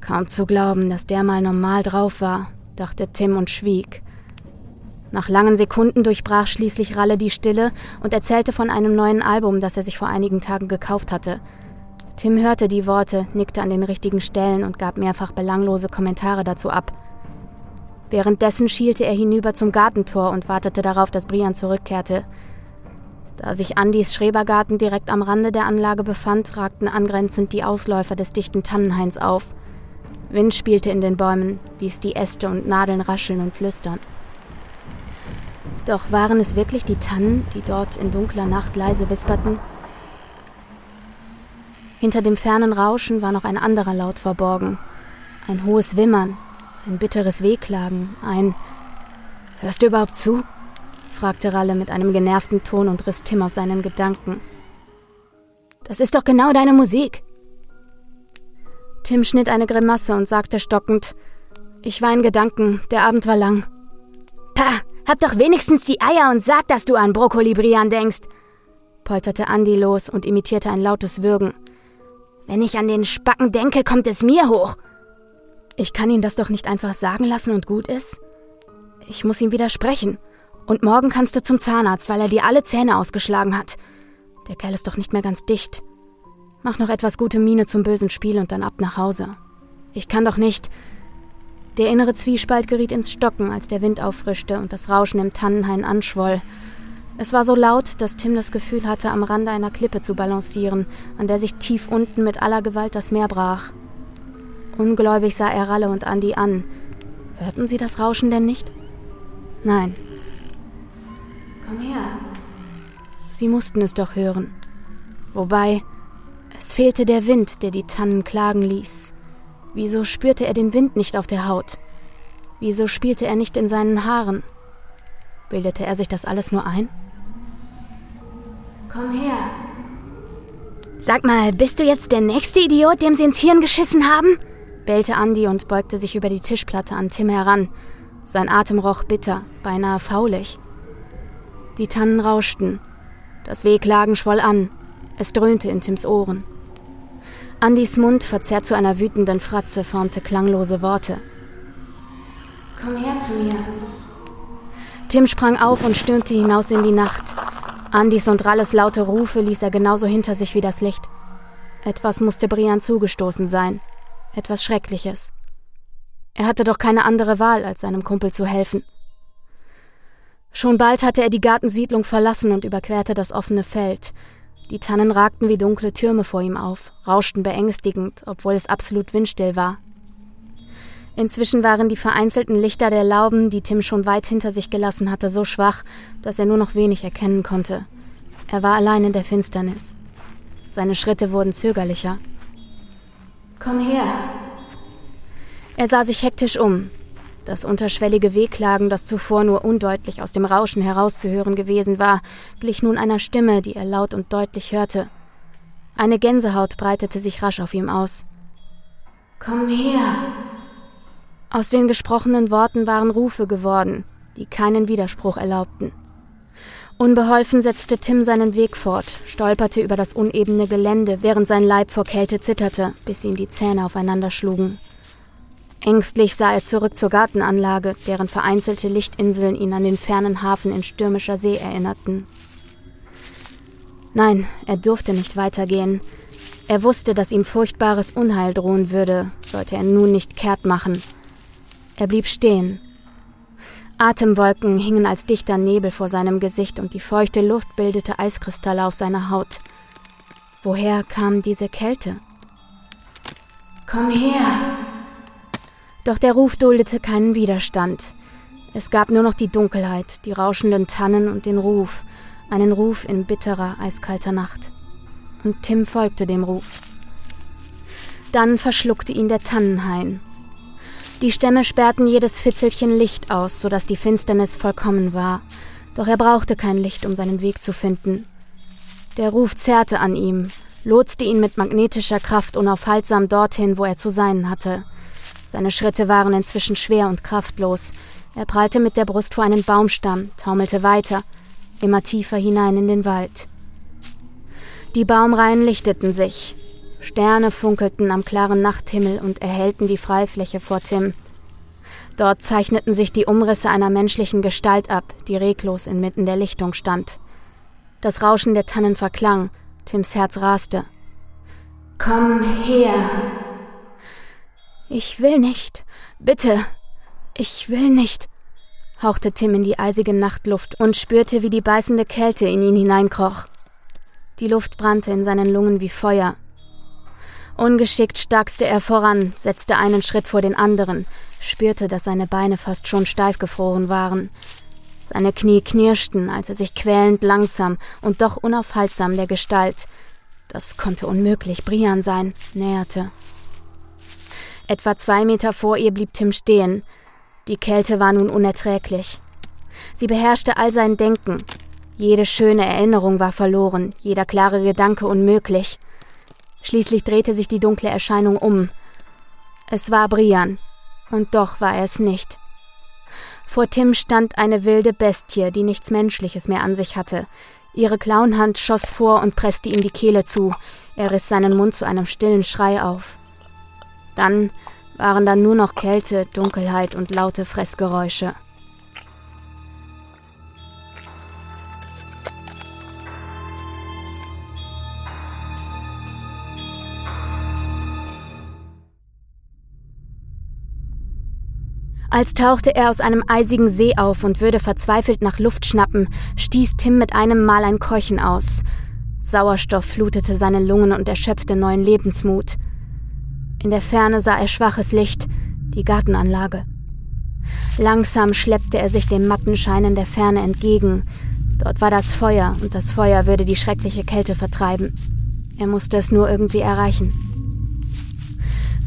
Speaker 3: Kaum zu glauben, dass der mal normal drauf war, dachte Tim und schwieg. Nach langen Sekunden durchbrach schließlich Ralle die Stille und erzählte von einem neuen Album, das er sich vor einigen Tagen gekauft hatte. Tim hörte die Worte, nickte an den richtigen Stellen und gab mehrfach belanglose Kommentare dazu ab. Währenddessen schielte er hinüber zum Gartentor und wartete darauf, dass Brian zurückkehrte. Da sich Andys Schrebergarten direkt am Rande der Anlage befand, ragten angrenzend die Ausläufer des dichten Tannenhains auf. Wind spielte in den Bäumen, ließ die Äste und Nadeln rascheln und flüstern. Doch waren es wirklich die Tannen, die dort in dunkler Nacht leise wisperten? Hinter dem fernen Rauschen war noch ein anderer Laut verborgen. Ein hohes Wimmern, ein bitteres Wehklagen, ein Hörst du überhaupt zu? fragte Ralle mit einem genervten Ton und riss Tim aus seinen Gedanken. Das ist doch genau deine Musik. Tim schnitt eine Grimasse und sagte stockend Ich war in Gedanken, der Abend war lang. Pah, hab doch wenigstens die Eier und sag, dass du an Brokkoli Brian denkst, polterte Andi los und imitierte ein lautes Würgen. Wenn ich an den Spacken denke, kommt es mir hoch. Ich kann ihn das doch nicht einfach sagen lassen und gut ist. Ich muss ihm widersprechen. Und morgen kannst du zum Zahnarzt, weil er dir alle Zähne ausgeschlagen hat. Der Kerl ist doch nicht mehr ganz dicht. Mach noch etwas gute Miene zum bösen Spiel und dann ab nach Hause. Ich kann doch nicht. Der innere Zwiespalt geriet ins Stocken, als der Wind auffrischte und das Rauschen im Tannenhain anschwoll. Es war so laut, dass Tim das Gefühl hatte, am Rande einer Klippe zu balancieren, an der sich tief unten mit aller Gewalt das Meer brach. Ungläubig sah er Ralle und Andi an. Hörten sie das Rauschen denn nicht? Nein. Komm her. Sie mussten es doch hören. Wobei, es fehlte der Wind, der die Tannen klagen ließ. Wieso spürte er den Wind nicht auf der Haut? Wieso spielte er nicht in seinen Haaren? Bildete er sich das alles nur ein? Komm her. Sag mal, bist du jetzt der nächste Idiot, dem sie ins Hirn geschissen haben? bellte Andy und beugte sich über die Tischplatte an Tim heran. Sein Atem roch bitter, beinahe faulig. Die Tannen rauschten. Das Wehklagen schwoll an. Es dröhnte in Tims Ohren. Andys Mund, verzerrt zu einer wütenden Fratze, formte klanglose Worte. Komm her zu mir. Tim sprang auf und stürmte hinaus in die Nacht. Andys und Ralles laute Rufe ließ er genauso hinter sich wie das Licht. Etwas musste Brian zugestoßen sein. Etwas Schreckliches. Er hatte doch keine andere Wahl, als seinem Kumpel zu helfen. Schon bald hatte er die Gartensiedlung verlassen und überquerte das offene Feld. Die Tannen ragten wie dunkle Türme vor ihm auf, rauschten beängstigend, obwohl es absolut windstill war. Inzwischen waren die vereinzelten Lichter der Lauben, die Tim schon weit hinter sich gelassen hatte, so schwach, dass er nur noch wenig erkennen konnte. Er war allein in der Finsternis. Seine Schritte wurden zögerlicher. Komm her. Er sah sich hektisch um. Das unterschwellige Wehklagen, das zuvor nur undeutlich aus dem Rauschen herauszuhören gewesen war, glich nun einer Stimme, die er laut und deutlich hörte. Eine Gänsehaut breitete sich rasch auf ihm aus. Komm her. Aus den gesprochenen Worten waren Rufe geworden, die keinen Widerspruch erlaubten. Unbeholfen setzte Tim seinen Weg fort, stolperte über das unebene Gelände, während sein Leib vor Kälte zitterte, bis ihm die Zähne aufeinander schlugen. Ängstlich sah er zurück zur Gartenanlage, deren vereinzelte Lichtinseln ihn an den fernen Hafen in stürmischer See erinnerten. Nein, er durfte nicht weitergehen. Er wusste, dass ihm furchtbares Unheil drohen würde, sollte er nun nicht kehrt machen. Er blieb stehen. Atemwolken hingen als dichter Nebel vor seinem Gesicht und die feuchte Luft bildete Eiskristalle auf seiner Haut. Woher kam diese Kälte? Komm her! Doch der Ruf duldete keinen Widerstand. Es gab nur noch die Dunkelheit, die rauschenden Tannen und den Ruf, einen Ruf in bitterer, eiskalter Nacht. Und Tim folgte dem Ruf. Dann verschluckte ihn der Tannenhain, die Stämme sperrten jedes Fitzelchen Licht aus, sodass die Finsternis vollkommen war. Doch er brauchte kein Licht, um seinen Weg zu finden. Der Ruf zerrte an ihm, lotste ihn mit magnetischer Kraft unaufhaltsam dorthin, wo er zu sein hatte. Seine Schritte waren inzwischen schwer und kraftlos. Er prallte mit der Brust vor einen Baumstamm, taumelte weiter, immer tiefer hinein in den Wald. Die Baumreihen lichteten sich, Sterne funkelten am klaren Nachthimmel und erhellten die Freifläche vor Tim. Dort zeichneten sich die Umrisse einer menschlichen Gestalt ab, die reglos inmitten der Lichtung stand. Das Rauschen der Tannen verklang, Tims Herz raste. Komm her. Ich will nicht. Bitte. Ich will nicht, hauchte Tim in die eisige Nachtluft und spürte, wie die beißende Kälte in ihn hineinkroch. Die Luft brannte in seinen Lungen wie Feuer, Ungeschickt starkste er voran, setzte einen Schritt vor den anderen, spürte, dass seine Beine fast schon steif gefroren waren. Seine Knie knirschten, als er sich quälend langsam und doch unaufhaltsam der Gestalt, das konnte unmöglich Brian sein, näherte. Etwa zwei Meter vor ihr blieb Tim stehen. Die Kälte war nun unerträglich. Sie beherrschte all sein Denken. Jede schöne Erinnerung war verloren, jeder klare Gedanke unmöglich. Schließlich drehte sich die dunkle Erscheinung um. Es war Brian, und doch war er es nicht. Vor Tim stand eine wilde Bestie, die nichts Menschliches mehr an sich hatte. Ihre Klauenhand schoss vor und presste ihm die Kehle zu. Er riss seinen Mund zu einem stillen Schrei auf. Dann waren da nur noch Kälte, Dunkelheit und laute Fressgeräusche. Als tauchte er aus einem eisigen See auf und würde verzweifelt nach Luft schnappen, stieß Tim mit einem Mal ein Keuchen aus. Sauerstoff flutete seine Lungen und erschöpfte neuen Lebensmut. In der Ferne sah er schwaches Licht, die Gartenanlage. Langsam schleppte er sich dem matten Schein in der Ferne entgegen. Dort war das Feuer, und das Feuer würde die schreckliche Kälte vertreiben. Er musste es nur irgendwie erreichen.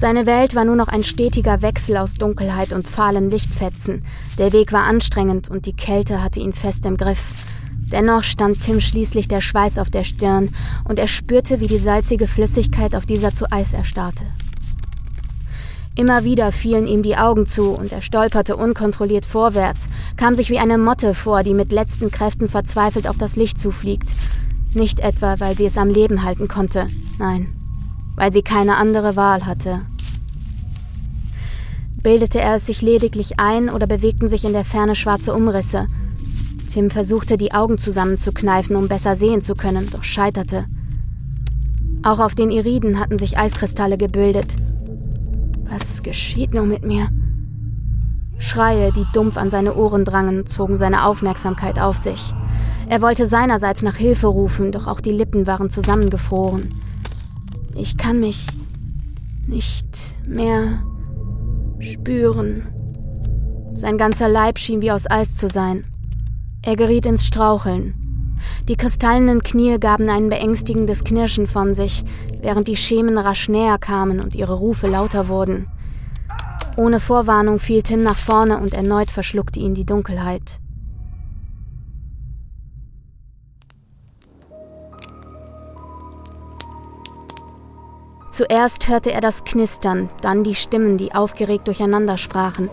Speaker 3: Seine Welt war nur noch ein stetiger Wechsel aus Dunkelheit und fahlen Lichtfetzen. Der Weg war anstrengend und die Kälte hatte ihn fest im Griff. Dennoch stand Tim schließlich der Schweiß auf der Stirn und er spürte, wie die salzige Flüssigkeit auf dieser zu Eis erstarrte. Immer wieder fielen ihm die Augen zu und er stolperte unkontrolliert vorwärts, kam sich wie eine Motte vor, die mit letzten Kräften verzweifelt auf das Licht zufliegt. Nicht etwa, weil sie es am Leben halten konnte, nein, weil sie keine andere Wahl hatte. Bildete er es sich lediglich ein oder bewegten sich in der Ferne schwarze Umrisse? Tim versuchte, die Augen zusammenzukneifen, um besser sehen zu können, doch scheiterte. Auch auf den Iriden hatten sich Eiskristalle gebildet. Was geschieht nun mit mir? Schreie, die dumpf an seine Ohren drangen, zogen seine Aufmerksamkeit auf sich. Er wollte seinerseits nach Hilfe rufen, doch auch die Lippen waren zusammengefroren. Ich kann mich nicht mehr spüren. Sein ganzer Leib schien wie aus Eis zu sein. Er geriet ins Straucheln. Die kristallenen Knie gaben ein beängstigendes Knirschen von sich, während die Schemen rasch näher kamen und ihre Rufe lauter wurden. Ohne Vorwarnung fiel Tim nach vorne und erneut verschluckte ihn die Dunkelheit. Zuerst hörte er das Knistern, dann die Stimmen, die aufgeregt durcheinander sprachen.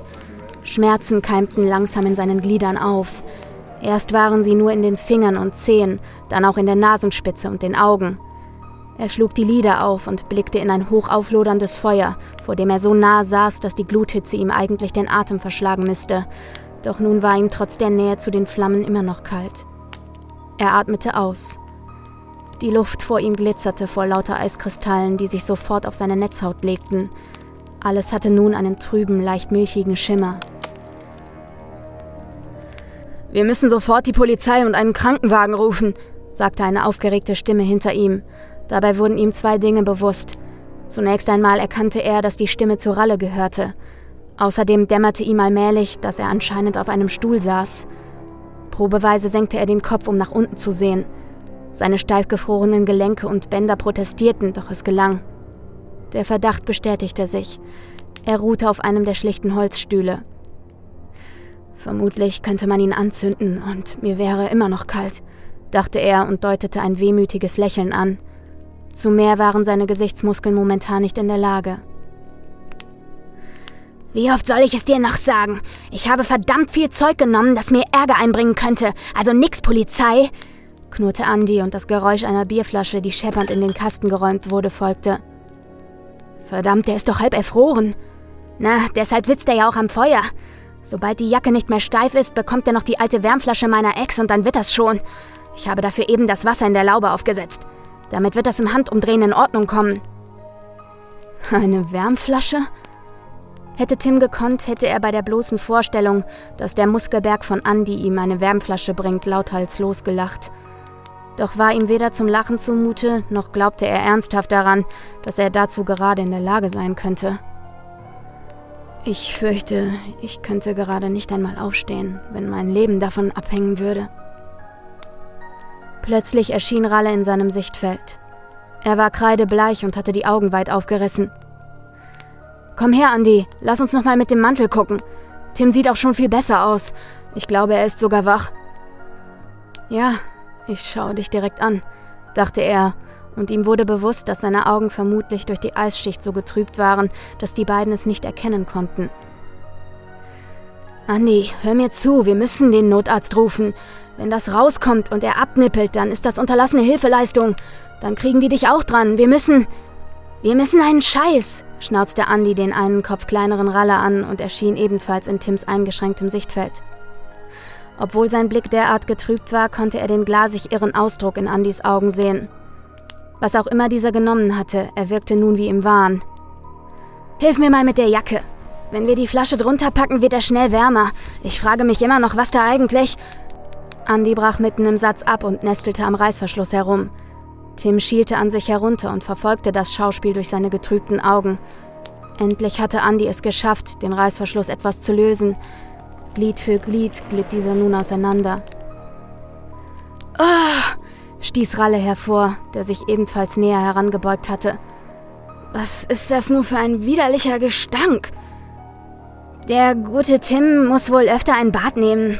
Speaker 3: Schmerzen keimten langsam in seinen Gliedern auf. Erst waren sie nur in den Fingern und Zehen, dann auch in der Nasenspitze und den Augen. Er schlug die Lider auf und blickte in ein hochaufloderndes Feuer, vor dem er so nah saß, dass die Gluthitze ihm eigentlich den Atem verschlagen müsste. Doch nun war ihm trotz der Nähe zu den Flammen immer noch kalt. Er atmete aus. Die Luft vor ihm glitzerte vor lauter Eiskristallen, die sich sofort auf seine Netzhaut legten. Alles hatte nun einen trüben, leicht milchigen Schimmer. Wir müssen sofort die Polizei und einen Krankenwagen rufen, sagte eine aufgeregte Stimme hinter ihm. Dabei wurden ihm zwei Dinge bewusst. Zunächst einmal erkannte er, dass die Stimme zu Ralle gehörte. Außerdem dämmerte ihm allmählich, dass er anscheinend auf einem Stuhl saß. Probeweise senkte er den Kopf, um nach unten zu sehen. Seine steif gefrorenen Gelenke und Bänder protestierten, doch es gelang. Der Verdacht bestätigte sich. Er ruhte auf einem der schlichten Holzstühle. Vermutlich könnte man ihn anzünden und mir wäre immer noch kalt, dachte er und deutete ein wehmütiges Lächeln an. Zu mehr waren seine Gesichtsmuskeln momentan nicht in der Lage. Wie oft soll ich es dir noch sagen? Ich habe verdammt viel Zeug genommen, das mir Ärger einbringen könnte. Also nix, Polizei knurrte Andy und das Geräusch einer Bierflasche, die scheppernd in den Kasten geräumt wurde, folgte. Verdammt, der ist doch halb erfroren. Na, deshalb sitzt er ja auch am Feuer. Sobald die Jacke nicht mehr steif ist, bekommt er noch die alte Wärmflasche meiner Ex und dann wird das schon. Ich habe dafür eben das Wasser in der Laube aufgesetzt. Damit wird das im Handumdrehen in Ordnung kommen. Eine Wärmflasche? Hätte Tim gekonnt, hätte er bei der bloßen Vorstellung, dass der Muskelberg von Andy ihm eine Wärmflasche bringt, lauthals losgelacht. Doch war ihm weder zum Lachen zumute, noch glaubte er ernsthaft daran, dass er dazu gerade in der Lage sein könnte. Ich fürchte, ich könnte gerade nicht einmal aufstehen, wenn mein Leben davon abhängen würde. Plötzlich erschien Ralle in seinem Sichtfeld. Er war kreidebleich und hatte die Augen weit aufgerissen. Komm her, Andy, lass uns noch mal mit dem Mantel gucken. Tim sieht auch schon viel besser aus. Ich glaube, er ist sogar wach. Ja, ich schaue dich direkt an, dachte er, und ihm wurde bewusst, dass seine Augen vermutlich durch die Eisschicht so getrübt waren, dass die beiden es nicht erkennen konnten. Andi, hör mir zu, wir müssen den Notarzt rufen. Wenn das rauskommt und er abnippelt, dann ist das unterlassene Hilfeleistung. Dann kriegen die dich auch dran. Wir müssen. Wir müssen einen Scheiß, schnauzte Andi den einen Kopf kleineren Raller an und erschien ebenfalls in Tims eingeschränktem Sichtfeld. Obwohl sein Blick derart getrübt war, konnte er den glasig irren Ausdruck in Andys Augen sehen. Was auch immer dieser genommen hatte, er wirkte nun wie im Wahn. Hilf mir mal mit der Jacke. Wenn wir die Flasche drunter packen, wird er schnell wärmer. Ich frage mich immer noch, was da eigentlich. Andy brach mitten im Satz ab und nestelte am Reißverschluss herum. Tim schielte an sich herunter und verfolgte das Schauspiel durch seine getrübten Augen. Endlich hatte Andy es geschafft, den Reißverschluss etwas zu lösen. Glied für Glied glitt dieser nun auseinander. Ah! stieß Ralle hervor, der sich ebenfalls näher herangebeugt hatte. Was ist das nur für ein widerlicher Gestank? Der gute Tim muss wohl öfter ein Bad nehmen,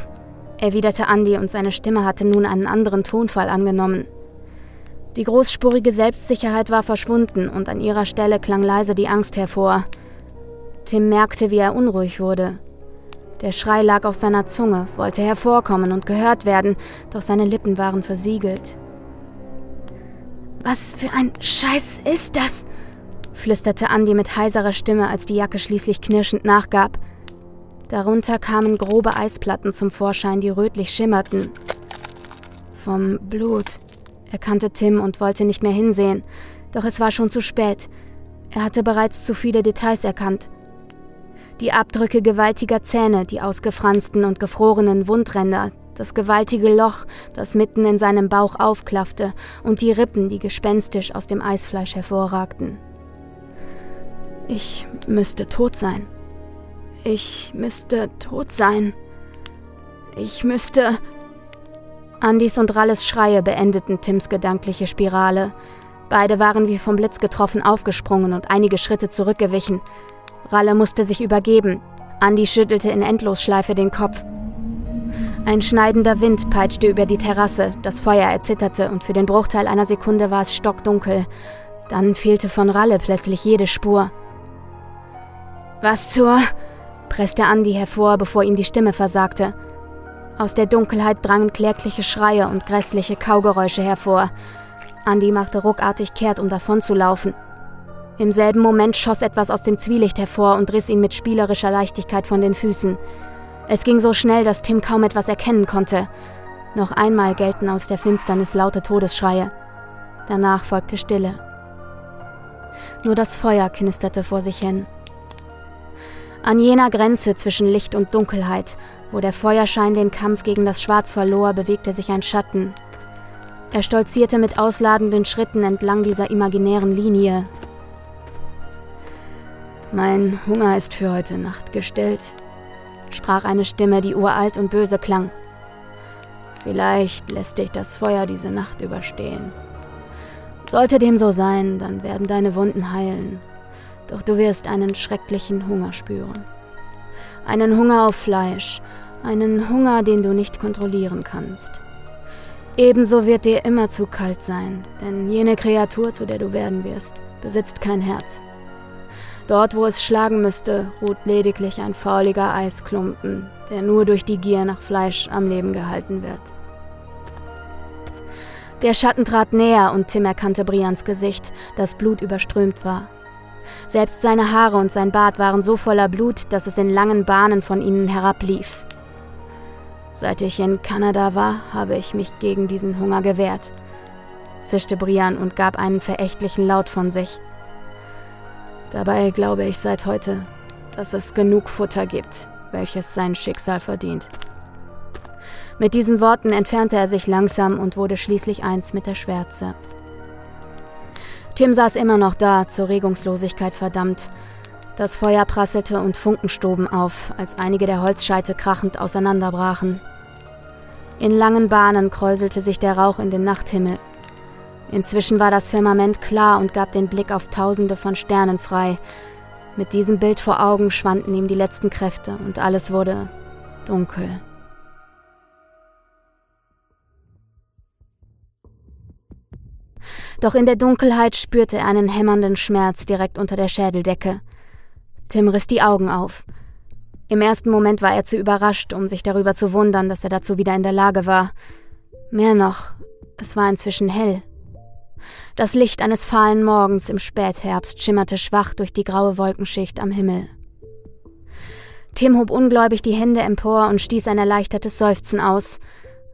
Speaker 3: erwiderte Andy und seine Stimme hatte nun einen anderen Tonfall angenommen. Die großspurige Selbstsicherheit war verschwunden und an ihrer Stelle klang leise die Angst hervor. Tim merkte, wie er unruhig wurde. Der Schrei lag auf seiner Zunge, wollte hervorkommen und gehört werden, doch seine Lippen waren versiegelt. Was für ein Scheiß ist das? flüsterte Andy mit heiserer Stimme, als die Jacke schließlich knirschend nachgab. Darunter kamen grobe Eisplatten zum Vorschein, die rötlich schimmerten. Vom Blut, erkannte Tim und wollte nicht mehr hinsehen, doch es war schon zu spät. Er hatte bereits zu viele Details erkannt. Die Abdrücke gewaltiger Zähne, die ausgefransten und gefrorenen Wundränder, das gewaltige Loch, das mitten in seinem Bauch aufklaffte, und die Rippen, die gespenstisch aus dem Eisfleisch hervorragten. Ich müsste tot sein. Ich müsste tot sein. Ich müsste. Andys und Ralles Schreie beendeten Tims gedankliche Spirale. Beide waren wie vom Blitz getroffen aufgesprungen und einige Schritte zurückgewichen. Ralle musste sich übergeben. Andi schüttelte in Endlosschleife den Kopf. Ein schneidender Wind peitschte über die Terrasse, das Feuer erzitterte und für den Bruchteil einer Sekunde war es stockdunkel. Dann fehlte von Ralle plötzlich jede Spur. Was zur? presste Andi hervor, bevor ihm die Stimme versagte. Aus der Dunkelheit drangen klägliche Schreie und grässliche Kaugeräusche hervor. Andi machte ruckartig kehrt, um davonzulaufen. Im selben Moment schoss etwas aus dem Zwielicht hervor und riss ihn mit spielerischer Leichtigkeit von den Füßen. Es ging so schnell, dass Tim kaum etwas erkennen konnte. Noch einmal gellten aus der Finsternis laute Todesschreie. Danach folgte Stille. Nur das Feuer knisterte vor sich hin. An jener Grenze zwischen Licht und Dunkelheit, wo der Feuerschein den Kampf gegen das Schwarz verlor, bewegte sich ein Schatten. Er stolzierte mit ausladenden Schritten entlang dieser imaginären Linie. Mein Hunger ist für heute Nacht gestillt, sprach eine Stimme, die uralt und böse klang. Vielleicht lässt dich das Feuer diese Nacht überstehen. Sollte dem so sein, dann werden deine Wunden heilen. Doch du wirst einen schrecklichen Hunger spüren. Einen Hunger auf Fleisch, einen Hunger, den du nicht kontrollieren kannst. Ebenso wird dir immer zu kalt sein, denn jene Kreatur, zu der du werden wirst, besitzt kein Herz. Dort, wo es schlagen müsste, ruht lediglich ein fauliger Eisklumpen, der nur durch die Gier nach Fleisch am Leben gehalten wird. Der Schatten trat näher und Tim erkannte Brians Gesicht, das Blut überströmt war. Selbst seine Haare und sein Bart waren so voller Blut, dass es in langen Bahnen von ihnen herablief. Seit ich in Kanada war, habe ich mich gegen diesen Hunger gewehrt, zischte Brian und gab einen verächtlichen Laut von sich. Dabei glaube ich seit heute, dass es genug Futter gibt, welches sein Schicksal verdient. Mit diesen Worten entfernte er sich langsam und wurde schließlich eins mit der Schwärze. Tim saß immer noch da, zur Regungslosigkeit verdammt. Das Feuer prasselte und Funken stoben auf, als einige der Holzscheite krachend auseinanderbrachen. In langen Bahnen kräuselte sich der Rauch in den Nachthimmel, Inzwischen war das Firmament klar und gab den Blick auf Tausende von Sternen frei. Mit diesem Bild vor Augen schwanden ihm die letzten Kräfte und alles wurde dunkel. Doch in der Dunkelheit spürte er einen hämmernden Schmerz direkt unter der Schädeldecke. Tim riss die Augen auf. Im ersten Moment war er zu überrascht, um sich darüber zu wundern, dass er dazu wieder in der Lage war. Mehr noch, es war inzwischen hell. Das Licht eines fahlen Morgens im Spätherbst schimmerte schwach durch die graue Wolkenschicht am Himmel. Tim hob ungläubig die Hände empor und stieß ein erleichtertes Seufzen aus.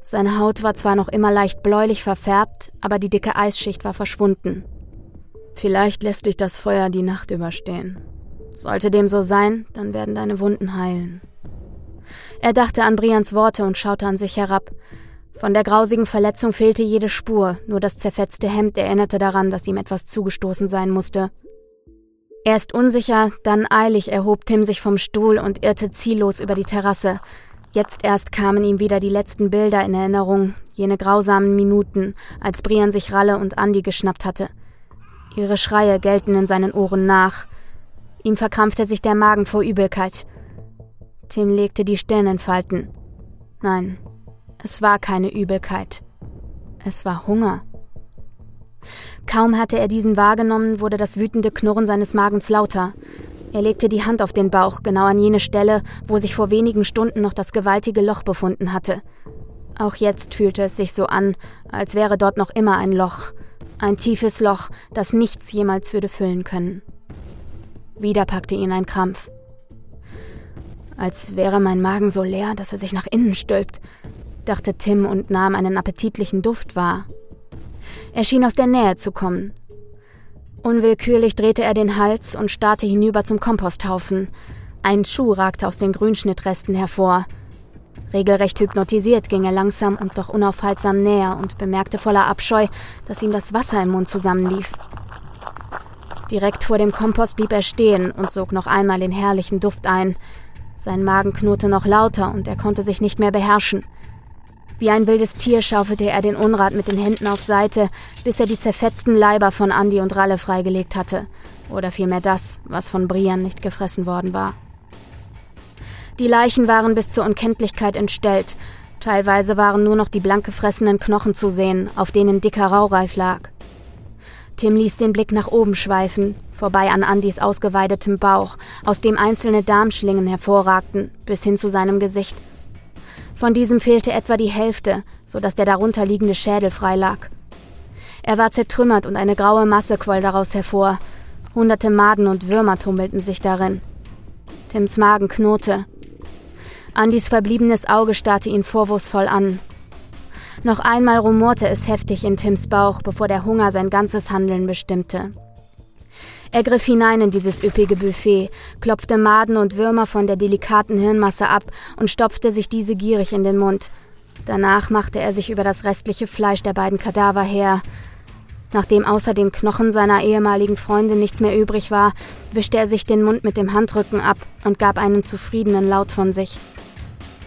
Speaker 3: Seine Haut war zwar noch immer leicht bläulich verfärbt, aber die dicke Eisschicht war verschwunden. Vielleicht lässt dich das Feuer die Nacht überstehen. Sollte dem so sein, dann werden deine Wunden heilen. Er dachte an Brians Worte und schaute an sich herab. Von der grausigen Verletzung fehlte jede Spur, nur das zerfetzte Hemd erinnerte daran, dass ihm etwas zugestoßen sein musste. Erst unsicher, dann eilig erhob Tim sich vom Stuhl und irrte ziellos über die Terrasse. Jetzt erst kamen ihm wieder die letzten Bilder in Erinnerung, jene grausamen Minuten, als Brian sich Ralle und Andi geschnappt hatte. Ihre Schreie gellten in seinen Ohren nach. Ihm verkrampfte sich der Magen vor Übelkeit. Tim legte die Stirn in Falten. Nein, es war keine Übelkeit. Es war Hunger. Kaum hatte er diesen wahrgenommen, wurde das wütende Knurren seines Magens lauter. Er legte die Hand auf den Bauch, genau an jene Stelle, wo sich vor wenigen Stunden noch das gewaltige Loch befunden hatte. Auch jetzt fühlte es sich so an, als wäre dort noch immer ein Loch, ein tiefes Loch, das nichts jemals würde füllen können. Wieder packte ihn ein Krampf. Als wäre mein Magen so leer, dass er sich nach innen stülpt, dachte Tim und nahm einen appetitlichen Duft wahr. Er schien aus der Nähe zu kommen. Unwillkürlich drehte er den Hals und starrte hinüber zum Komposthaufen. Ein Schuh ragte aus den Grünschnittresten hervor. Regelrecht hypnotisiert ging er langsam und doch unaufhaltsam näher und bemerkte voller Abscheu, dass ihm das Wasser im Mund zusammenlief. Direkt vor dem Kompost blieb er stehen und sog noch einmal den herrlichen Duft ein. Sein Magen knurrte noch lauter und er konnte sich nicht mehr beherrschen. Wie ein wildes Tier schaufelte er den Unrat mit den Händen auf Seite, bis er die zerfetzten Leiber von Andi und Ralle freigelegt hatte. Oder vielmehr das, was von Brian nicht gefressen worden war. Die Leichen waren bis zur Unkenntlichkeit entstellt. Teilweise waren nur noch die blank gefressenen Knochen zu sehen, auf denen dicker Raureif lag. Tim ließ den Blick nach oben schweifen, vorbei an Andys ausgeweidetem Bauch, aus dem einzelne Darmschlingen hervorragten, bis hin zu seinem Gesicht. Von diesem fehlte etwa die Hälfte, so dass der darunter liegende Schädel frei lag. Er war zertrümmert und eine graue Masse quoll daraus hervor. Hunderte Maden und Würmer tummelten sich darin. Tims Magen knurrte. Andys verbliebenes Auge starrte ihn vorwurfsvoll an. Noch einmal rumorte es heftig in Tims Bauch, bevor der Hunger sein ganzes Handeln bestimmte. Er griff hinein in dieses üppige Buffet, klopfte Maden und Würmer von der delikaten Hirnmasse ab und stopfte sich diese gierig in den Mund. Danach machte er sich über das restliche Fleisch der beiden Kadaver her. Nachdem außer den Knochen seiner ehemaligen Freundin nichts mehr übrig war, wischte er sich den Mund mit dem Handrücken ab und gab einen zufriedenen Laut von sich.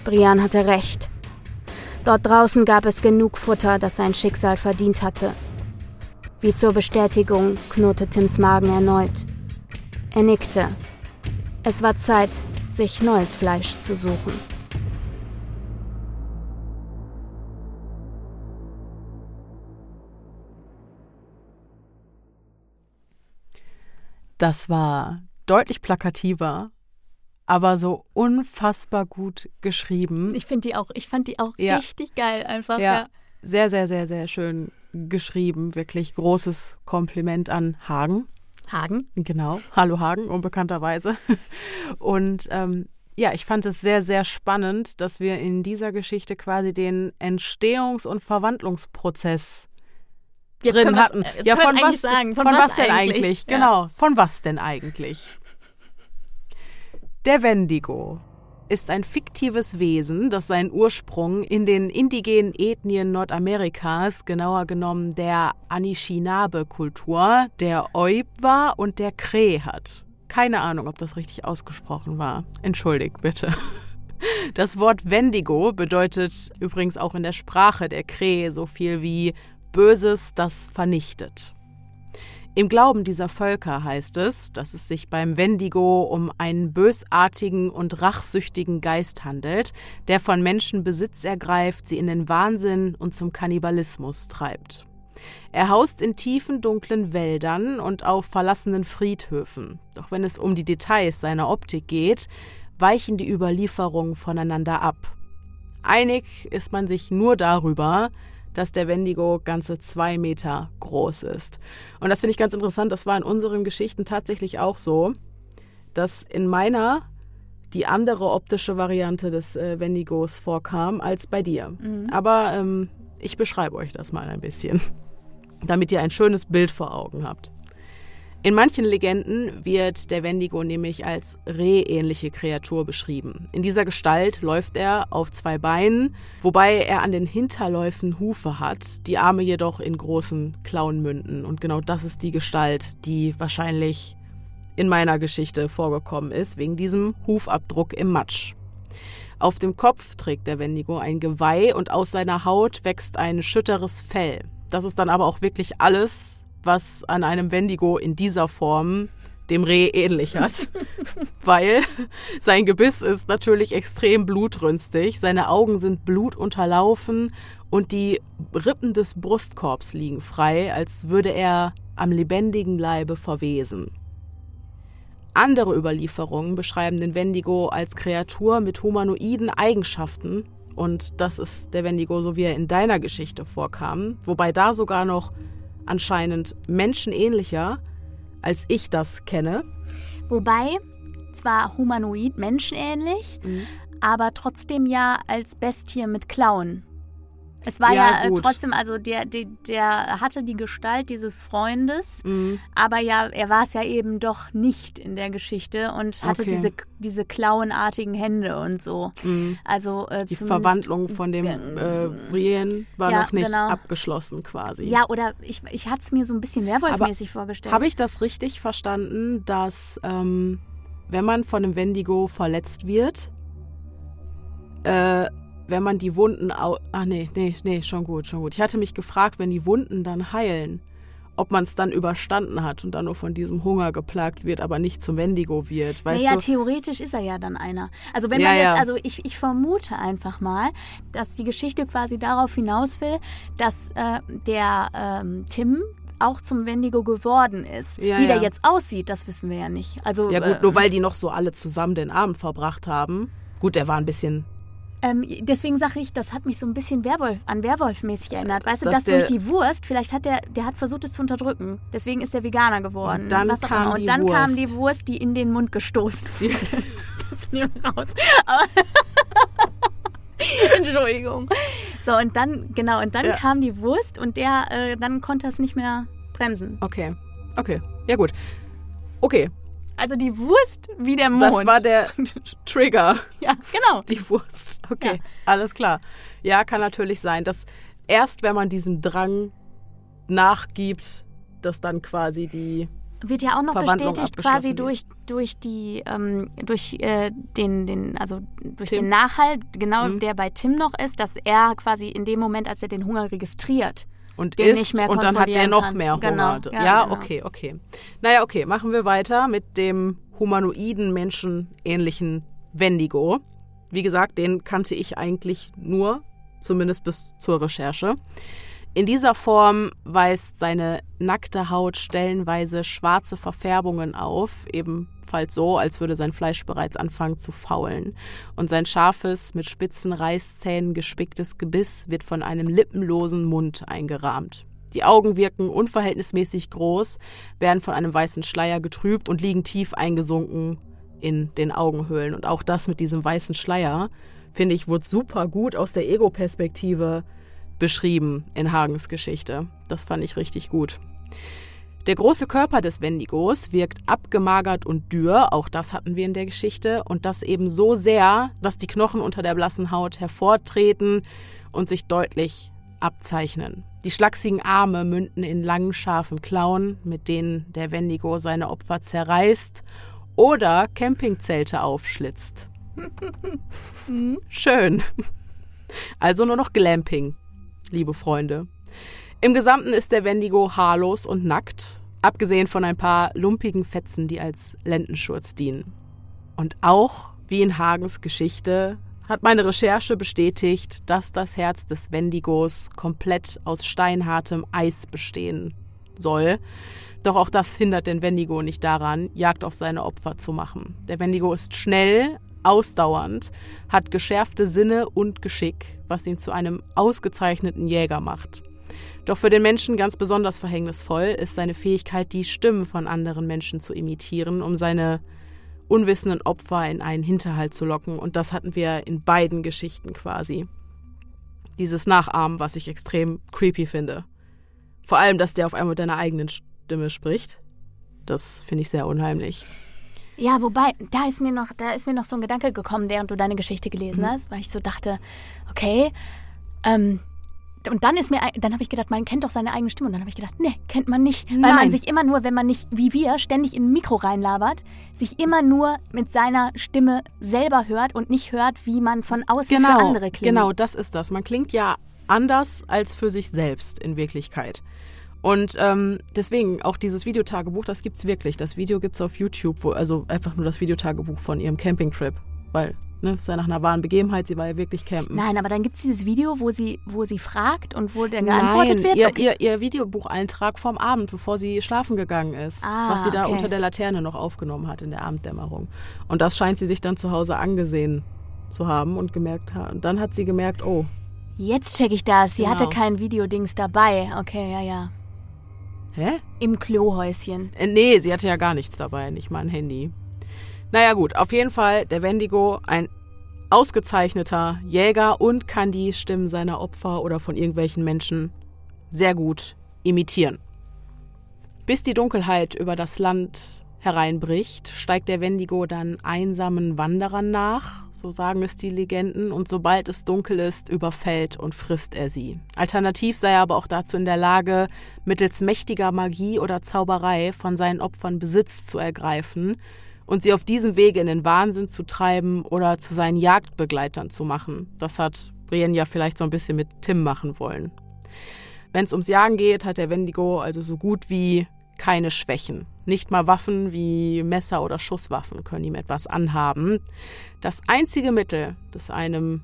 Speaker 3: Brian hatte recht. Dort draußen gab es genug Futter, das sein Schicksal verdient hatte. Wie zur Bestätigung knurrte Tims Magen erneut. Er nickte. Es war Zeit, sich neues Fleisch zu suchen.
Speaker 1: Das war deutlich plakativer, aber so unfassbar gut geschrieben.
Speaker 2: Ich finde die auch, ich fand die auch ja. richtig geil einfach.
Speaker 1: Ja. ja. Sehr, sehr, sehr, sehr schön geschrieben. Wirklich großes Kompliment an Hagen.
Speaker 2: Hagen?
Speaker 1: Genau. Hallo Hagen, unbekannterweise. Und ähm, ja, ich fand es sehr, sehr spannend, dass wir in dieser Geschichte quasi den Entstehungs- und Verwandlungsprozess
Speaker 2: jetzt drin hatten. ja, von was, sagen.
Speaker 1: Von, von was, was, denn eigentlich? eigentlich? Ja. Genau. Von was denn eigentlich? Der Wendigo ist ein fiktives Wesen, das seinen Ursprung in den indigenen Ethnien Nordamerikas, genauer genommen der Anishinaabe-Kultur, der Oiwa und der Kre hat. Keine Ahnung, ob das richtig ausgesprochen war. Entschuldigt bitte. Das Wort Wendigo bedeutet übrigens auch in der Sprache der Kre so viel wie Böses, das vernichtet. Im Glauben dieser Völker heißt es, dass es sich beim Wendigo um einen bösartigen und rachsüchtigen Geist handelt, der von Menschen Besitz ergreift, sie in den Wahnsinn und zum Kannibalismus treibt. Er haust in tiefen, dunklen Wäldern und auf verlassenen Friedhöfen. Doch wenn es um die Details seiner Optik geht, weichen die Überlieferungen voneinander ab. Einig ist man sich nur darüber, dass der Wendigo ganze zwei Meter groß ist. Und das finde ich ganz interessant. Das war in unseren Geschichten tatsächlich auch so, dass in meiner die andere optische Variante des äh, Wendigos vorkam als bei dir. Mhm. Aber ähm, ich beschreibe euch das mal ein bisschen, damit ihr ein schönes Bild vor Augen habt. In manchen Legenden wird der Wendigo nämlich als rehähnliche Kreatur beschrieben. In dieser Gestalt läuft er auf zwei Beinen, wobei er an den Hinterläufen Hufe hat, die Arme jedoch in großen Klauen münden. Und genau das ist die Gestalt, die wahrscheinlich in meiner Geschichte vorgekommen ist, wegen diesem Hufabdruck im Matsch. Auf dem Kopf trägt der Wendigo ein Geweih und aus seiner Haut wächst ein schütteres Fell. Das ist dann aber auch wirklich alles, was an einem Wendigo in dieser Form dem Reh ähnlich hat, weil sein Gebiss ist natürlich extrem blutrünstig, seine Augen sind blutunterlaufen und die Rippen des Brustkorbs liegen frei, als würde er am lebendigen Leibe verwesen. Andere Überlieferungen beschreiben den Wendigo als Kreatur mit humanoiden Eigenschaften und das ist der Wendigo, so wie er in deiner Geschichte vorkam, wobei da sogar noch anscheinend menschenähnlicher, als ich das kenne.
Speaker 2: Wobei, zwar humanoid, menschenähnlich, mhm. aber trotzdem ja als Bestie mit Klauen.
Speaker 3: Es war ja, ja trotzdem, also der, der, der, hatte die Gestalt dieses Freundes, mhm. aber ja, er war es ja eben doch nicht in der Geschichte und hatte okay. diese, diese klauenartigen Hände und so. Mhm. Also
Speaker 1: äh, die Verwandlung von dem äh, Brienne war ja, noch nicht genau. abgeschlossen quasi.
Speaker 3: Ja, oder ich, ich hatte es mir so ein bisschen Werwolf-mäßig vorgestellt.
Speaker 1: Habe ich das richtig verstanden, dass ähm, wenn man von einem Wendigo verletzt wird, äh, wenn man die Wunden. Ach nee, nee, nee, schon gut, schon gut. Ich hatte mich gefragt, wenn die Wunden dann heilen, ob man es dann überstanden hat und dann nur von diesem Hunger geplagt wird, aber nicht zum Wendigo wird. Weißt
Speaker 3: naja,
Speaker 1: du?
Speaker 3: theoretisch ist er ja dann einer. Also wenn ja, man jetzt, ja. also ich, ich vermute einfach mal, dass die Geschichte quasi darauf hinaus will, dass äh, der ähm, Tim auch zum Wendigo geworden ist. Ja, Wie der jetzt aussieht, das wissen wir ja nicht. Also,
Speaker 1: ja gut, äh, nur weil die noch so alle zusammen den Abend verbracht haben. Gut, der war ein bisschen
Speaker 3: ähm, deswegen sage ich, das hat mich so ein bisschen Werwolf, an Werwolf-mäßig erinnert. Weißt du, das durch die Wurst, vielleicht hat der, der hat versucht, es zu unterdrücken. Deswegen ist er Veganer geworden.
Speaker 1: Und dann, kam,
Speaker 3: und
Speaker 1: die
Speaker 3: dann
Speaker 1: Wurst.
Speaker 3: kam die Wurst, die in den Mund gestoßen wurde. das nehmen wir raus. Entschuldigung. So, und dann, genau, und dann ja. kam die Wurst und der, äh, dann konnte es nicht mehr bremsen.
Speaker 1: Okay. Okay. Ja, gut. Okay,
Speaker 3: also die Wurst wie der Mond.
Speaker 1: Das war der Trigger.
Speaker 3: ja, genau.
Speaker 1: Die Wurst. Okay, ja. alles klar. Ja, kann natürlich sein, dass erst wenn man diesem Drang nachgibt, dass dann quasi die
Speaker 3: wird ja auch noch bestätigt quasi durch durch die ähm, durch äh, den den also durch Tim. den Nachhalt genau mhm. der bei Tim noch ist, dass er quasi in dem Moment, als er den Hunger registriert
Speaker 1: und isst und dann hat der noch kann. mehr Hunger. Genau. Ja, ja genau. okay, okay. Naja, okay, machen wir weiter mit dem humanoiden, menschenähnlichen Wendigo. Wie gesagt, den kannte ich eigentlich nur, zumindest bis zur Recherche. In dieser Form weist seine nackte Haut stellenweise schwarze Verfärbungen auf, ebenfalls so, als würde sein Fleisch bereits anfangen zu faulen. Und sein scharfes, mit spitzen Reißzähnen gespicktes Gebiss wird von einem lippenlosen Mund eingerahmt. Die Augen wirken unverhältnismäßig groß, werden von einem weißen Schleier getrübt und liegen tief eingesunken in den Augenhöhlen. Und auch das mit diesem weißen Schleier, finde ich, wurde super gut aus der Ego-Perspektive beschrieben in Hagens Geschichte. Das fand ich richtig gut. Der große Körper des Wendigos wirkt abgemagert und dürr, auch das hatten wir in der Geschichte, und das eben so sehr, dass die Knochen unter der blassen Haut hervortreten und sich deutlich abzeichnen. Die schlachsigen Arme münden in langen, scharfen Klauen, mit denen der Wendigo seine Opfer zerreißt oder Campingzelte aufschlitzt. Schön. Also nur noch Glamping liebe Freunde. Im Gesamten ist der Wendigo haarlos und nackt, abgesehen von ein paar lumpigen Fetzen, die als Lendenschurz dienen. Und auch, wie in Hagens Geschichte, hat meine Recherche bestätigt, dass das Herz des Wendigos komplett aus steinhartem Eis bestehen soll. Doch auch das hindert den Wendigo nicht daran, Jagd auf seine Opfer zu machen. Der Wendigo ist schnell, ausdauernd, hat geschärfte Sinne und Geschick, was ihn zu einem ausgezeichneten Jäger macht. Doch für den Menschen ganz besonders verhängnisvoll ist seine Fähigkeit, die Stimmen von anderen Menschen zu imitieren, um seine unwissenden Opfer in einen Hinterhalt zu locken. Und das hatten wir in beiden Geschichten quasi. Dieses Nachahmen, was ich extrem creepy finde. Vor allem, dass der auf einmal mit deiner eigenen Stimme spricht. Das finde ich sehr unheimlich.
Speaker 3: Ja, wobei, da ist mir noch, da ist mir noch so ein Gedanke gekommen, während du deine Geschichte gelesen mhm. hast, weil ich so dachte, okay, ähm, und dann ist mir, dann habe ich gedacht, man kennt doch seine eigene Stimme. Und dann habe ich gedacht, nee, kennt man nicht. Weil Nein. man sich immer nur, wenn man nicht, wie wir, ständig in ein Mikro reinlabert, sich immer nur mit seiner Stimme selber hört und nicht hört, wie man von außen
Speaker 1: genau,
Speaker 3: für andere klingt.
Speaker 1: Genau, das ist das. Man klingt ja anders als für sich selbst in Wirklichkeit. Und ähm, deswegen auch dieses Videotagebuch, das gibt's wirklich. Das Video gibt's auf YouTube, wo, also einfach nur das Videotagebuch von ihrem Campingtrip. Weil, ne, ist ja nach einer wahren Begebenheit, sie war ja wirklich campen.
Speaker 3: Nein, aber dann gibt's dieses Video, wo sie, wo sie fragt und wo dann geantwortet
Speaker 1: Nein,
Speaker 3: wird.
Speaker 1: Ihr, okay. ihr, ihr Videobucheintrag vom Abend, bevor sie schlafen gegangen ist. Ah, was sie da okay. unter der Laterne noch aufgenommen hat in der Abenddämmerung. Und das scheint sie sich dann zu Hause angesehen zu haben und gemerkt haben. Und dann hat sie gemerkt, oh.
Speaker 3: Jetzt check ich das. Sie genau. hatte kein Videodings dabei. Okay, ja, ja.
Speaker 1: Hä?
Speaker 3: Im Klohäuschen.
Speaker 1: Äh, nee, sie hatte ja gar nichts dabei, nicht mal ein Handy. Naja gut, auf jeden Fall der Wendigo, ein ausgezeichneter Jäger und kann die Stimmen seiner Opfer oder von irgendwelchen Menschen sehr gut imitieren. Bis die Dunkelheit über das Land hereinbricht, steigt der Wendigo dann einsamen Wanderern nach, so sagen es die Legenden, und sobald es dunkel ist, überfällt und frisst er sie. Alternativ sei er aber auch dazu in der Lage, mittels mächtiger Magie oder Zauberei von seinen Opfern Besitz zu ergreifen und sie auf diesem Wege in den Wahnsinn zu treiben oder zu seinen Jagdbegleitern zu machen. Das hat Brienne ja vielleicht so ein bisschen mit Tim machen wollen. Wenn es ums Jagen geht, hat der Wendigo also so gut wie keine Schwächen. Nicht mal Waffen wie Messer oder Schusswaffen können ihm etwas anhaben. Das einzige Mittel, das einem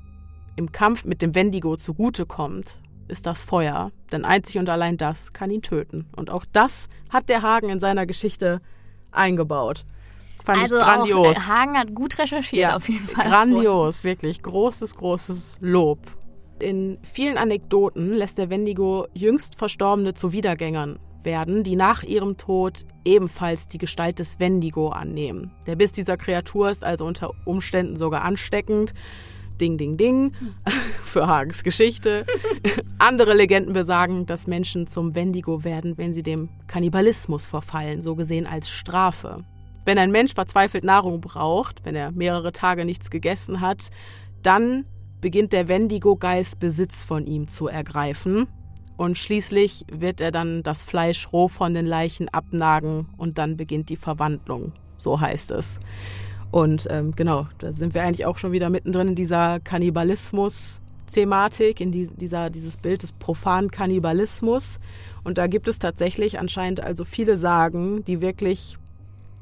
Speaker 1: im Kampf mit dem Wendigo zugutekommt, ist das Feuer. Denn einzig und allein das kann ihn töten. Und auch das hat der Hagen in seiner Geschichte eingebaut.
Speaker 2: Fand also ich grandios. Auch, Hagen hat gut recherchiert ja, auf jeden Fall.
Speaker 1: Grandios, wirklich. Großes, großes Lob. In vielen Anekdoten lässt der Wendigo jüngst Verstorbene zu Wiedergängern werden, die nach ihrem Tod ebenfalls die Gestalt des Wendigo annehmen. Der Biss dieser Kreatur ist also unter Umständen sogar ansteckend. Ding, ding, ding, für Hagens Geschichte. Andere Legenden besagen, dass Menschen zum Wendigo werden, wenn sie dem Kannibalismus verfallen, so gesehen als Strafe. Wenn ein Mensch verzweifelt Nahrung braucht, wenn er mehrere Tage nichts gegessen hat, dann beginnt der Wendigo-Geist Besitz von ihm zu ergreifen und schließlich wird er dann das Fleisch roh von den Leichen abnagen und dann beginnt die Verwandlung. So heißt es. Und ähm, genau, da sind wir eigentlich auch schon wieder mittendrin in dieser Kannibalismus-Thematik, in die, dieser, dieses Bild des profanen Kannibalismus. Und da gibt es tatsächlich anscheinend also viele Sagen, die wirklich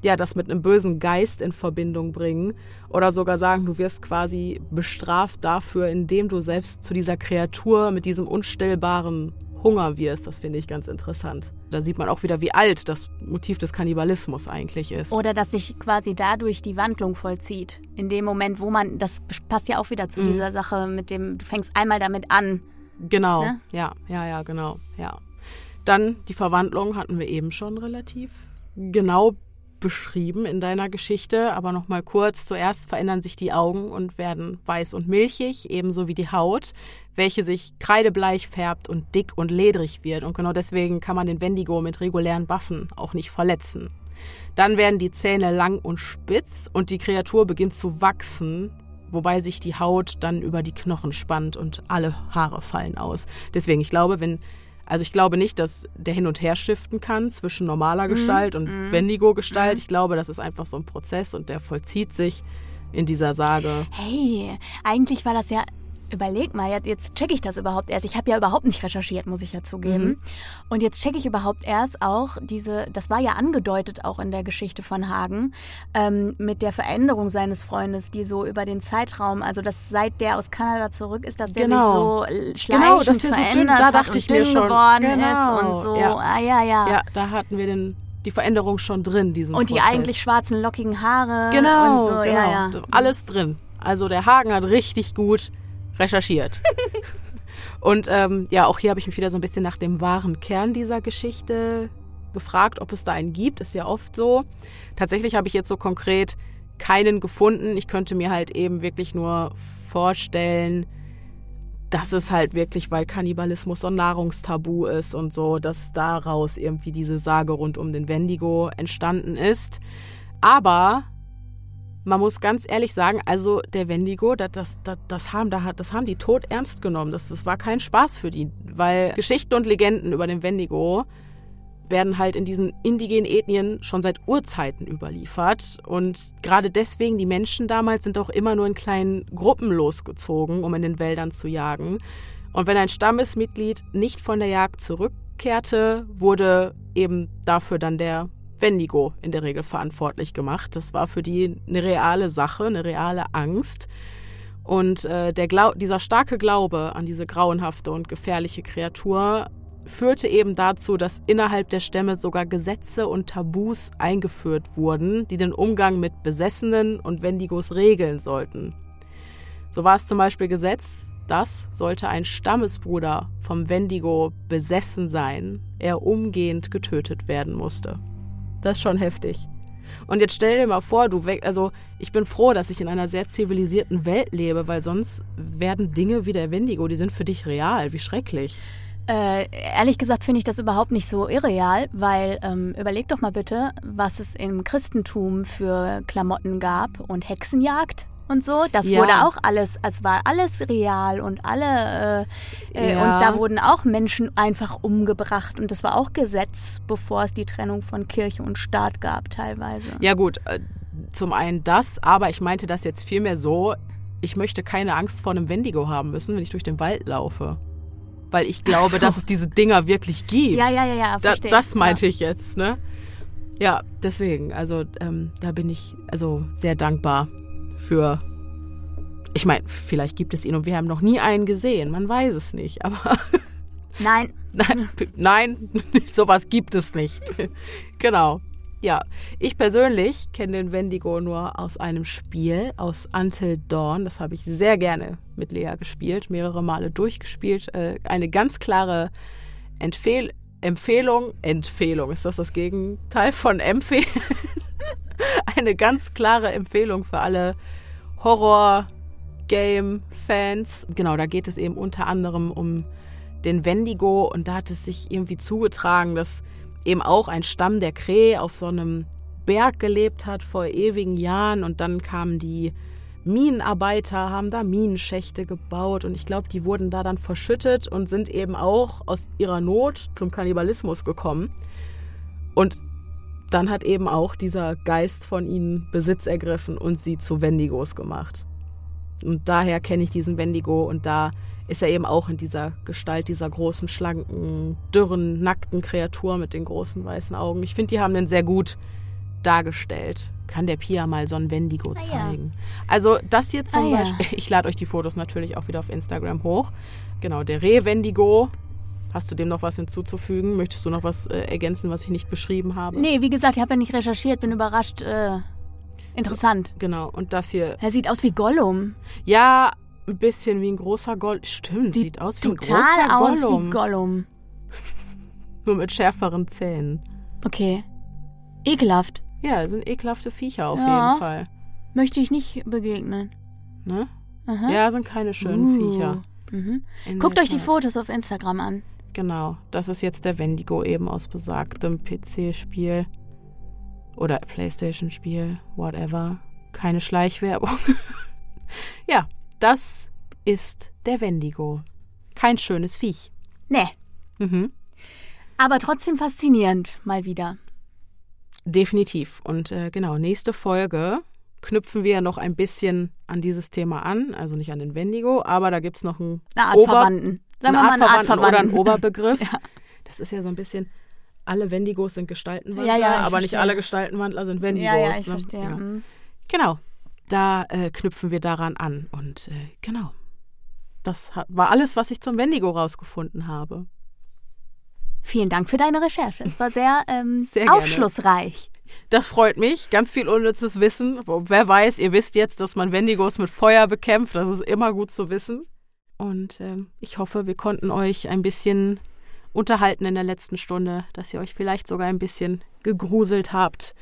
Speaker 1: ja, das mit einem bösen Geist in Verbindung bringen oder sogar sagen, du wirst quasi bestraft dafür, indem du selbst zu dieser Kreatur mit diesem unstillbaren Hunger wirst. Das finde ich ganz interessant. Da sieht man auch wieder, wie alt das Motiv des Kannibalismus eigentlich ist.
Speaker 2: Oder dass sich quasi dadurch die Wandlung vollzieht. In dem Moment, wo man, das passt ja auch wieder zu mhm. dieser Sache mit dem, du fängst einmal damit an.
Speaker 1: Genau, ne? ja, ja, ja, genau, ja. Dann die Verwandlung hatten wir eben schon relativ genau beschrieben in deiner Geschichte, aber noch mal kurz. Zuerst verändern sich die Augen und werden weiß und milchig, ebenso wie die Haut, welche sich kreidebleich färbt und dick und ledrig wird. Und genau deswegen kann man den Wendigo mit regulären Waffen auch nicht verletzen. Dann werden die Zähne lang und spitz und die Kreatur beginnt zu wachsen, wobei sich die Haut dann über die Knochen spannt und alle Haare fallen aus. Deswegen, ich glaube, wenn also ich glaube nicht, dass der hin und her shiften kann zwischen normaler mhm. Gestalt und mhm. Wendigo-Gestalt. Mhm. Ich glaube, das ist einfach so ein Prozess und der vollzieht sich in dieser Sage.
Speaker 2: Hey, eigentlich war das ja überleg mal, jetzt, jetzt checke ich das überhaupt erst. Ich habe ja überhaupt nicht recherchiert, muss ich ja zugeben. Mhm. Und jetzt checke ich überhaupt erst auch diese, das war ja angedeutet auch in der Geschichte von Hagen, ähm, mit der Veränderung seines Freundes, die so über den Zeitraum, also dass seit der aus Kanada zurück ist, dass der genau. sich so schleichend genau, dass der verändert so dünn, da dachte ich mir schon. geworden genau. ist und so. Ja. Ah, ja, ja.
Speaker 1: Ja, da hatten wir den die Veränderung schon drin, diesen
Speaker 2: Und die
Speaker 1: Prozess.
Speaker 2: eigentlich schwarzen, lockigen Haare.
Speaker 1: Genau,
Speaker 2: und
Speaker 1: so, genau. Ja, ja. Alles drin. Also der Hagen hat richtig gut recherchiert. Und ähm, ja, auch hier habe ich mich wieder so ein bisschen nach dem wahren Kern dieser Geschichte gefragt, ob es da einen gibt. Ist ja oft so. Tatsächlich habe ich jetzt so konkret keinen gefunden. Ich könnte mir halt eben wirklich nur vorstellen, dass es halt wirklich, weil Kannibalismus so ein Nahrungstabu ist und so, dass daraus irgendwie diese Sage rund um den Wendigo entstanden ist. Aber man muss ganz ehrlich sagen, also der Wendigo, das, das, das, das, haben, das haben die tot ernst genommen. Das, das war kein Spaß für die, weil Geschichten und Legenden über den Wendigo werden halt in diesen indigenen Ethnien schon seit Urzeiten überliefert. Und gerade deswegen, die Menschen damals sind auch immer nur in kleinen Gruppen losgezogen, um in den Wäldern zu jagen. Und wenn ein Stammesmitglied nicht von der Jagd zurückkehrte, wurde eben dafür dann der Wendigo in der Regel verantwortlich gemacht. Das war für die eine reale Sache, eine reale Angst. Und äh, dieser starke Glaube an diese grauenhafte und gefährliche Kreatur führte eben dazu, dass innerhalb der Stämme sogar Gesetze und Tabus eingeführt wurden, die den Umgang mit Besessenen und Wendigos regeln sollten. So war es zum Beispiel Gesetz, dass, sollte ein Stammesbruder vom Wendigo besessen sein, er umgehend getötet werden musste. Das ist schon heftig. Und jetzt stell dir mal vor, du weg, also ich bin froh, dass ich in einer sehr zivilisierten Welt lebe, weil sonst werden Dinge wie der Wendigo, die sind für dich real. Wie schrecklich.
Speaker 3: Äh, ehrlich gesagt finde ich das überhaupt nicht so irreal, weil ähm, überleg doch mal bitte, was es im Christentum für Klamotten gab und Hexenjagd und so. Das ja. wurde auch alles, es war alles real und alle äh, äh, ja. und da wurden auch Menschen einfach umgebracht und das war auch Gesetz, bevor es die Trennung von Kirche und Staat gab teilweise.
Speaker 1: Ja gut, äh, zum einen das, aber ich meinte das jetzt vielmehr so, ich möchte keine Angst vor einem Wendigo haben müssen, wenn ich durch den Wald laufe. Weil ich glaube, so. dass es diese Dinger wirklich gibt.
Speaker 3: Ja, ja, ja, ja.
Speaker 1: Da, das meinte ja. ich jetzt, ne? Ja, deswegen, also ähm, da bin ich also sehr dankbar für. Ich meine, vielleicht gibt es ihn und wir haben noch nie einen gesehen. Man weiß es nicht, aber.
Speaker 3: Nein.
Speaker 1: nein, nein, sowas gibt es nicht. genau. Ja, ich persönlich kenne den Wendigo nur aus einem Spiel, aus Until Dawn. Das habe ich sehr gerne mit Lea gespielt, mehrere Male durchgespielt. Äh, eine ganz klare Empfehl Empfehlung, Empfehlung, ist das das Gegenteil von empfehlen? eine ganz klare Empfehlung für alle Horror-Game-Fans. Genau, da geht es eben unter anderem um den Wendigo und da hat es sich irgendwie zugetragen, dass eben auch ein Stamm der Krähe auf so einem Berg gelebt hat vor ewigen Jahren und dann kamen die Minenarbeiter, haben da Minenschächte gebaut und ich glaube, die wurden da dann verschüttet und sind eben auch aus ihrer Not zum Kannibalismus gekommen. Und dann hat eben auch dieser Geist von ihnen Besitz ergriffen und sie zu Wendigos gemacht. Und daher kenne ich diesen Wendigo und da ist er eben auch in dieser Gestalt dieser großen, schlanken, dürren, nackten Kreatur mit den großen weißen Augen. Ich finde, die haben den sehr gut dargestellt. Kann der Pia mal so ein Wendigo ah, zeigen. Ja. Also das hier zum ah, Beispiel, ja. ich lade euch die Fotos natürlich auch wieder auf Instagram hoch. Genau, der Reh-Wendigo. Hast du dem noch was hinzuzufügen? Möchtest du noch was äh, ergänzen, was ich nicht beschrieben habe?
Speaker 3: Nee, wie gesagt, ich habe ja nicht recherchiert, bin überrascht. Äh, interessant.
Speaker 1: Genau, und das hier.
Speaker 3: Er sieht aus wie Gollum.
Speaker 1: Ja, ein bisschen wie ein großer Gollum. Stimmt, sieht, sieht aus wie ein großer Gollum. Total aus wie Gollum. Nur mit schärferen Zähnen.
Speaker 3: Okay. Ekelhaft.
Speaker 1: Ja, sind ekelhafte Viecher auf ja. jeden Fall.
Speaker 3: Möchte ich nicht begegnen.
Speaker 1: Ne? Aha. Ja, sind keine schönen uh. Viecher.
Speaker 3: Mhm. Guckt euch die Fotos auf Instagram an.
Speaker 1: Genau, das ist jetzt der Wendigo eben aus besagtem PC-Spiel oder PlayStation-Spiel, whatever. Keine Schleichwerbung. ja, das ist der Wendigo. Kein schönes Viech.
Speaker 3: Nee. Mhm. Aber trotzdem faszinierend, mal wieder.
Speaker 1: Definitiv. Und äh, genau, nächste Folge knüpfen wir noch ein bisschen an dieses Thema an. Also nicht an den Wendigo, aber da gibt es noch einen
Speaker 3: eine Art Ober Verwandten.
Speaker 1: Sagen wir mal eine Art Verwandten oder einen Oberbegriff. ja. Das ist ja so ein bisschen, alle Wendigos sind Gestaltenwandler, ja, ja, aber verstehe. nicht alle Gestaltenwandler sind Wendigos. Ja, ja, ich ne? verstehe. Ja. Mhm. Genau da äh, knüpfen wir daran an. Und äh, genau, das war alles, was ich zum Wendigo rausgefunden habe.
Speaker 3: Vielen Dank für deine Recherche. Es war sehr, ähm, sehr aufschlussreich.
Speaker 1: Das freut mich. Ganz viel unnützes Wissen. Wer weiß, ihr wisst jetzt, dass man Wendigos mit Feuer bekämpft. Das ist immer gut zu wissen. Und ähm, ich hoffe, wir konnten euch ein bisschen unterhalten in der letzten Stunde, dass ihr euch vielleicht sogar ein bisschen gegruselt habt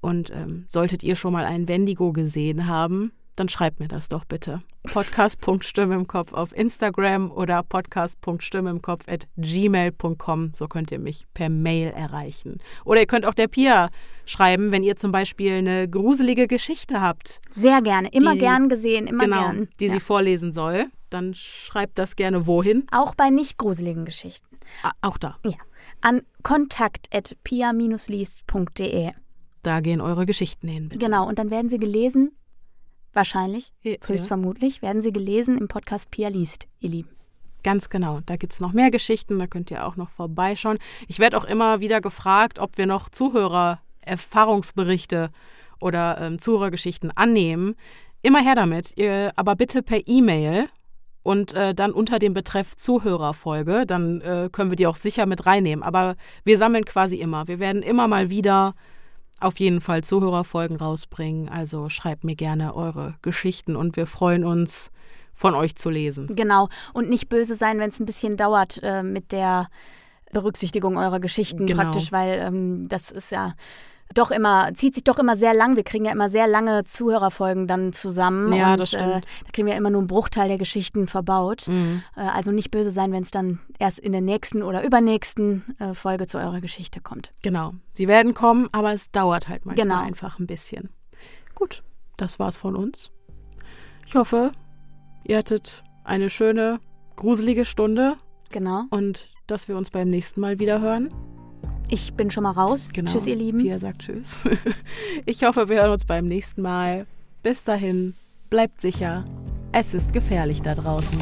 Speaker 1: und ähm, solltet ihr schon mal einen Wendigo gesehen haben, dann schreibt mir das doch bitte. Podcast.stimme im Kopf auf Instagram oder podcast.stimme im Kopf at gmail.com. So könnt ihr mich per Mail erreichen. Oder ihr könnt auch der Pia schreiben, wenn ihr zum Beispiel eine gruselige Geschichte habt.
Speaker 3: Sehr gerne. Immer die, gern gesehen, immer
Speaker 1: genau,
Speaker 3: gern.
Speaker 1: Die ja. sie vorlesen soll. Dann schreibt das gerne wohin.
Speaker 3: Auch bei nicht gruseligen Geschichten.
Speaker 1: auch da.
Speaker 3: Ja. An kontakt.pia-liest.de.
Speaker 1: Da gehen eure Geschichten hin.
Speaker 3: Bitte. Genau, und dann werden sie gelesen, wahrscheinlich, ja. höchstvermutlich, werden sie gelesen im Podcast Pia liest, ihr Lieben.
Speaker 1: Ganz genau. Da gibt es noch mehr Geschichten, da könnt ihr auch noch vorbeischauen. Ich werde auch immer wieder gefragt, ob wir noch Zuhörer-Erfahrungsberichte oder ähm, Zuhörergeschichten annehmen. Immer her damit, ihr, aber bitte per E-Mail und äh, dann unter dem Betreff Zuhörerfolge. Dann äh, können wir die auch sicher mit reinnehmen. Aber wir sammeln quasi immer. Wir werden immer mal wieder auf jeden Fall Zuhörerfolgen rausbringen. Also schreibt mir gerne eure Geschichten und wir freuen uns, von euch zu lesen.
Speaker 3: Genau. Und nicht böse sein, wenn es ein bisschen dauert äh, mit der Berücksichtigung eurer Geschichten genau. praktisch, weil ähm, das ist ja doch immer, zieht sich doch immer sehr lang. Wir kriegen ja immer sehr lange Zuhörerfolgen dann zusammen.
Speaker 1: Ja,
Speaker 3: und,
Speaker 1: das stimmt. Äh,
Speaker 3: da kriegen wir immer nur einen Bruchteil der Geschichten verbaut. Mhm. Äh, also nicht böse sein, wenn es dann erst in der nächsten oder übernächsten äh, Folge zu eurer Geschichte kommt.
Speaker 1: Genau. Sie werden kommen, aber es dauert halt manchmal
Speaker 3: genau.
Speaker 1: einfach ein bisschen. Gut, das war's von uns. Ich hoffe, ihr hattet eine schöne, gruselige Stunde.
Speaker 3: Genau.
Speaker 1: Und dass wir uns beim nächsten Mal wieder hören.
Speaker 3: Ich bin schon mal raus.
Speaker 1: Genau.
Speaker 3: Tschüss, ihr Lieben.
Speaker 1: Pia sagt Tschüss. Ich hoffe, wir hören uns beim nächsten Mal. Bis dahin, bleibt sicher. Es ist gefährlich da draußen.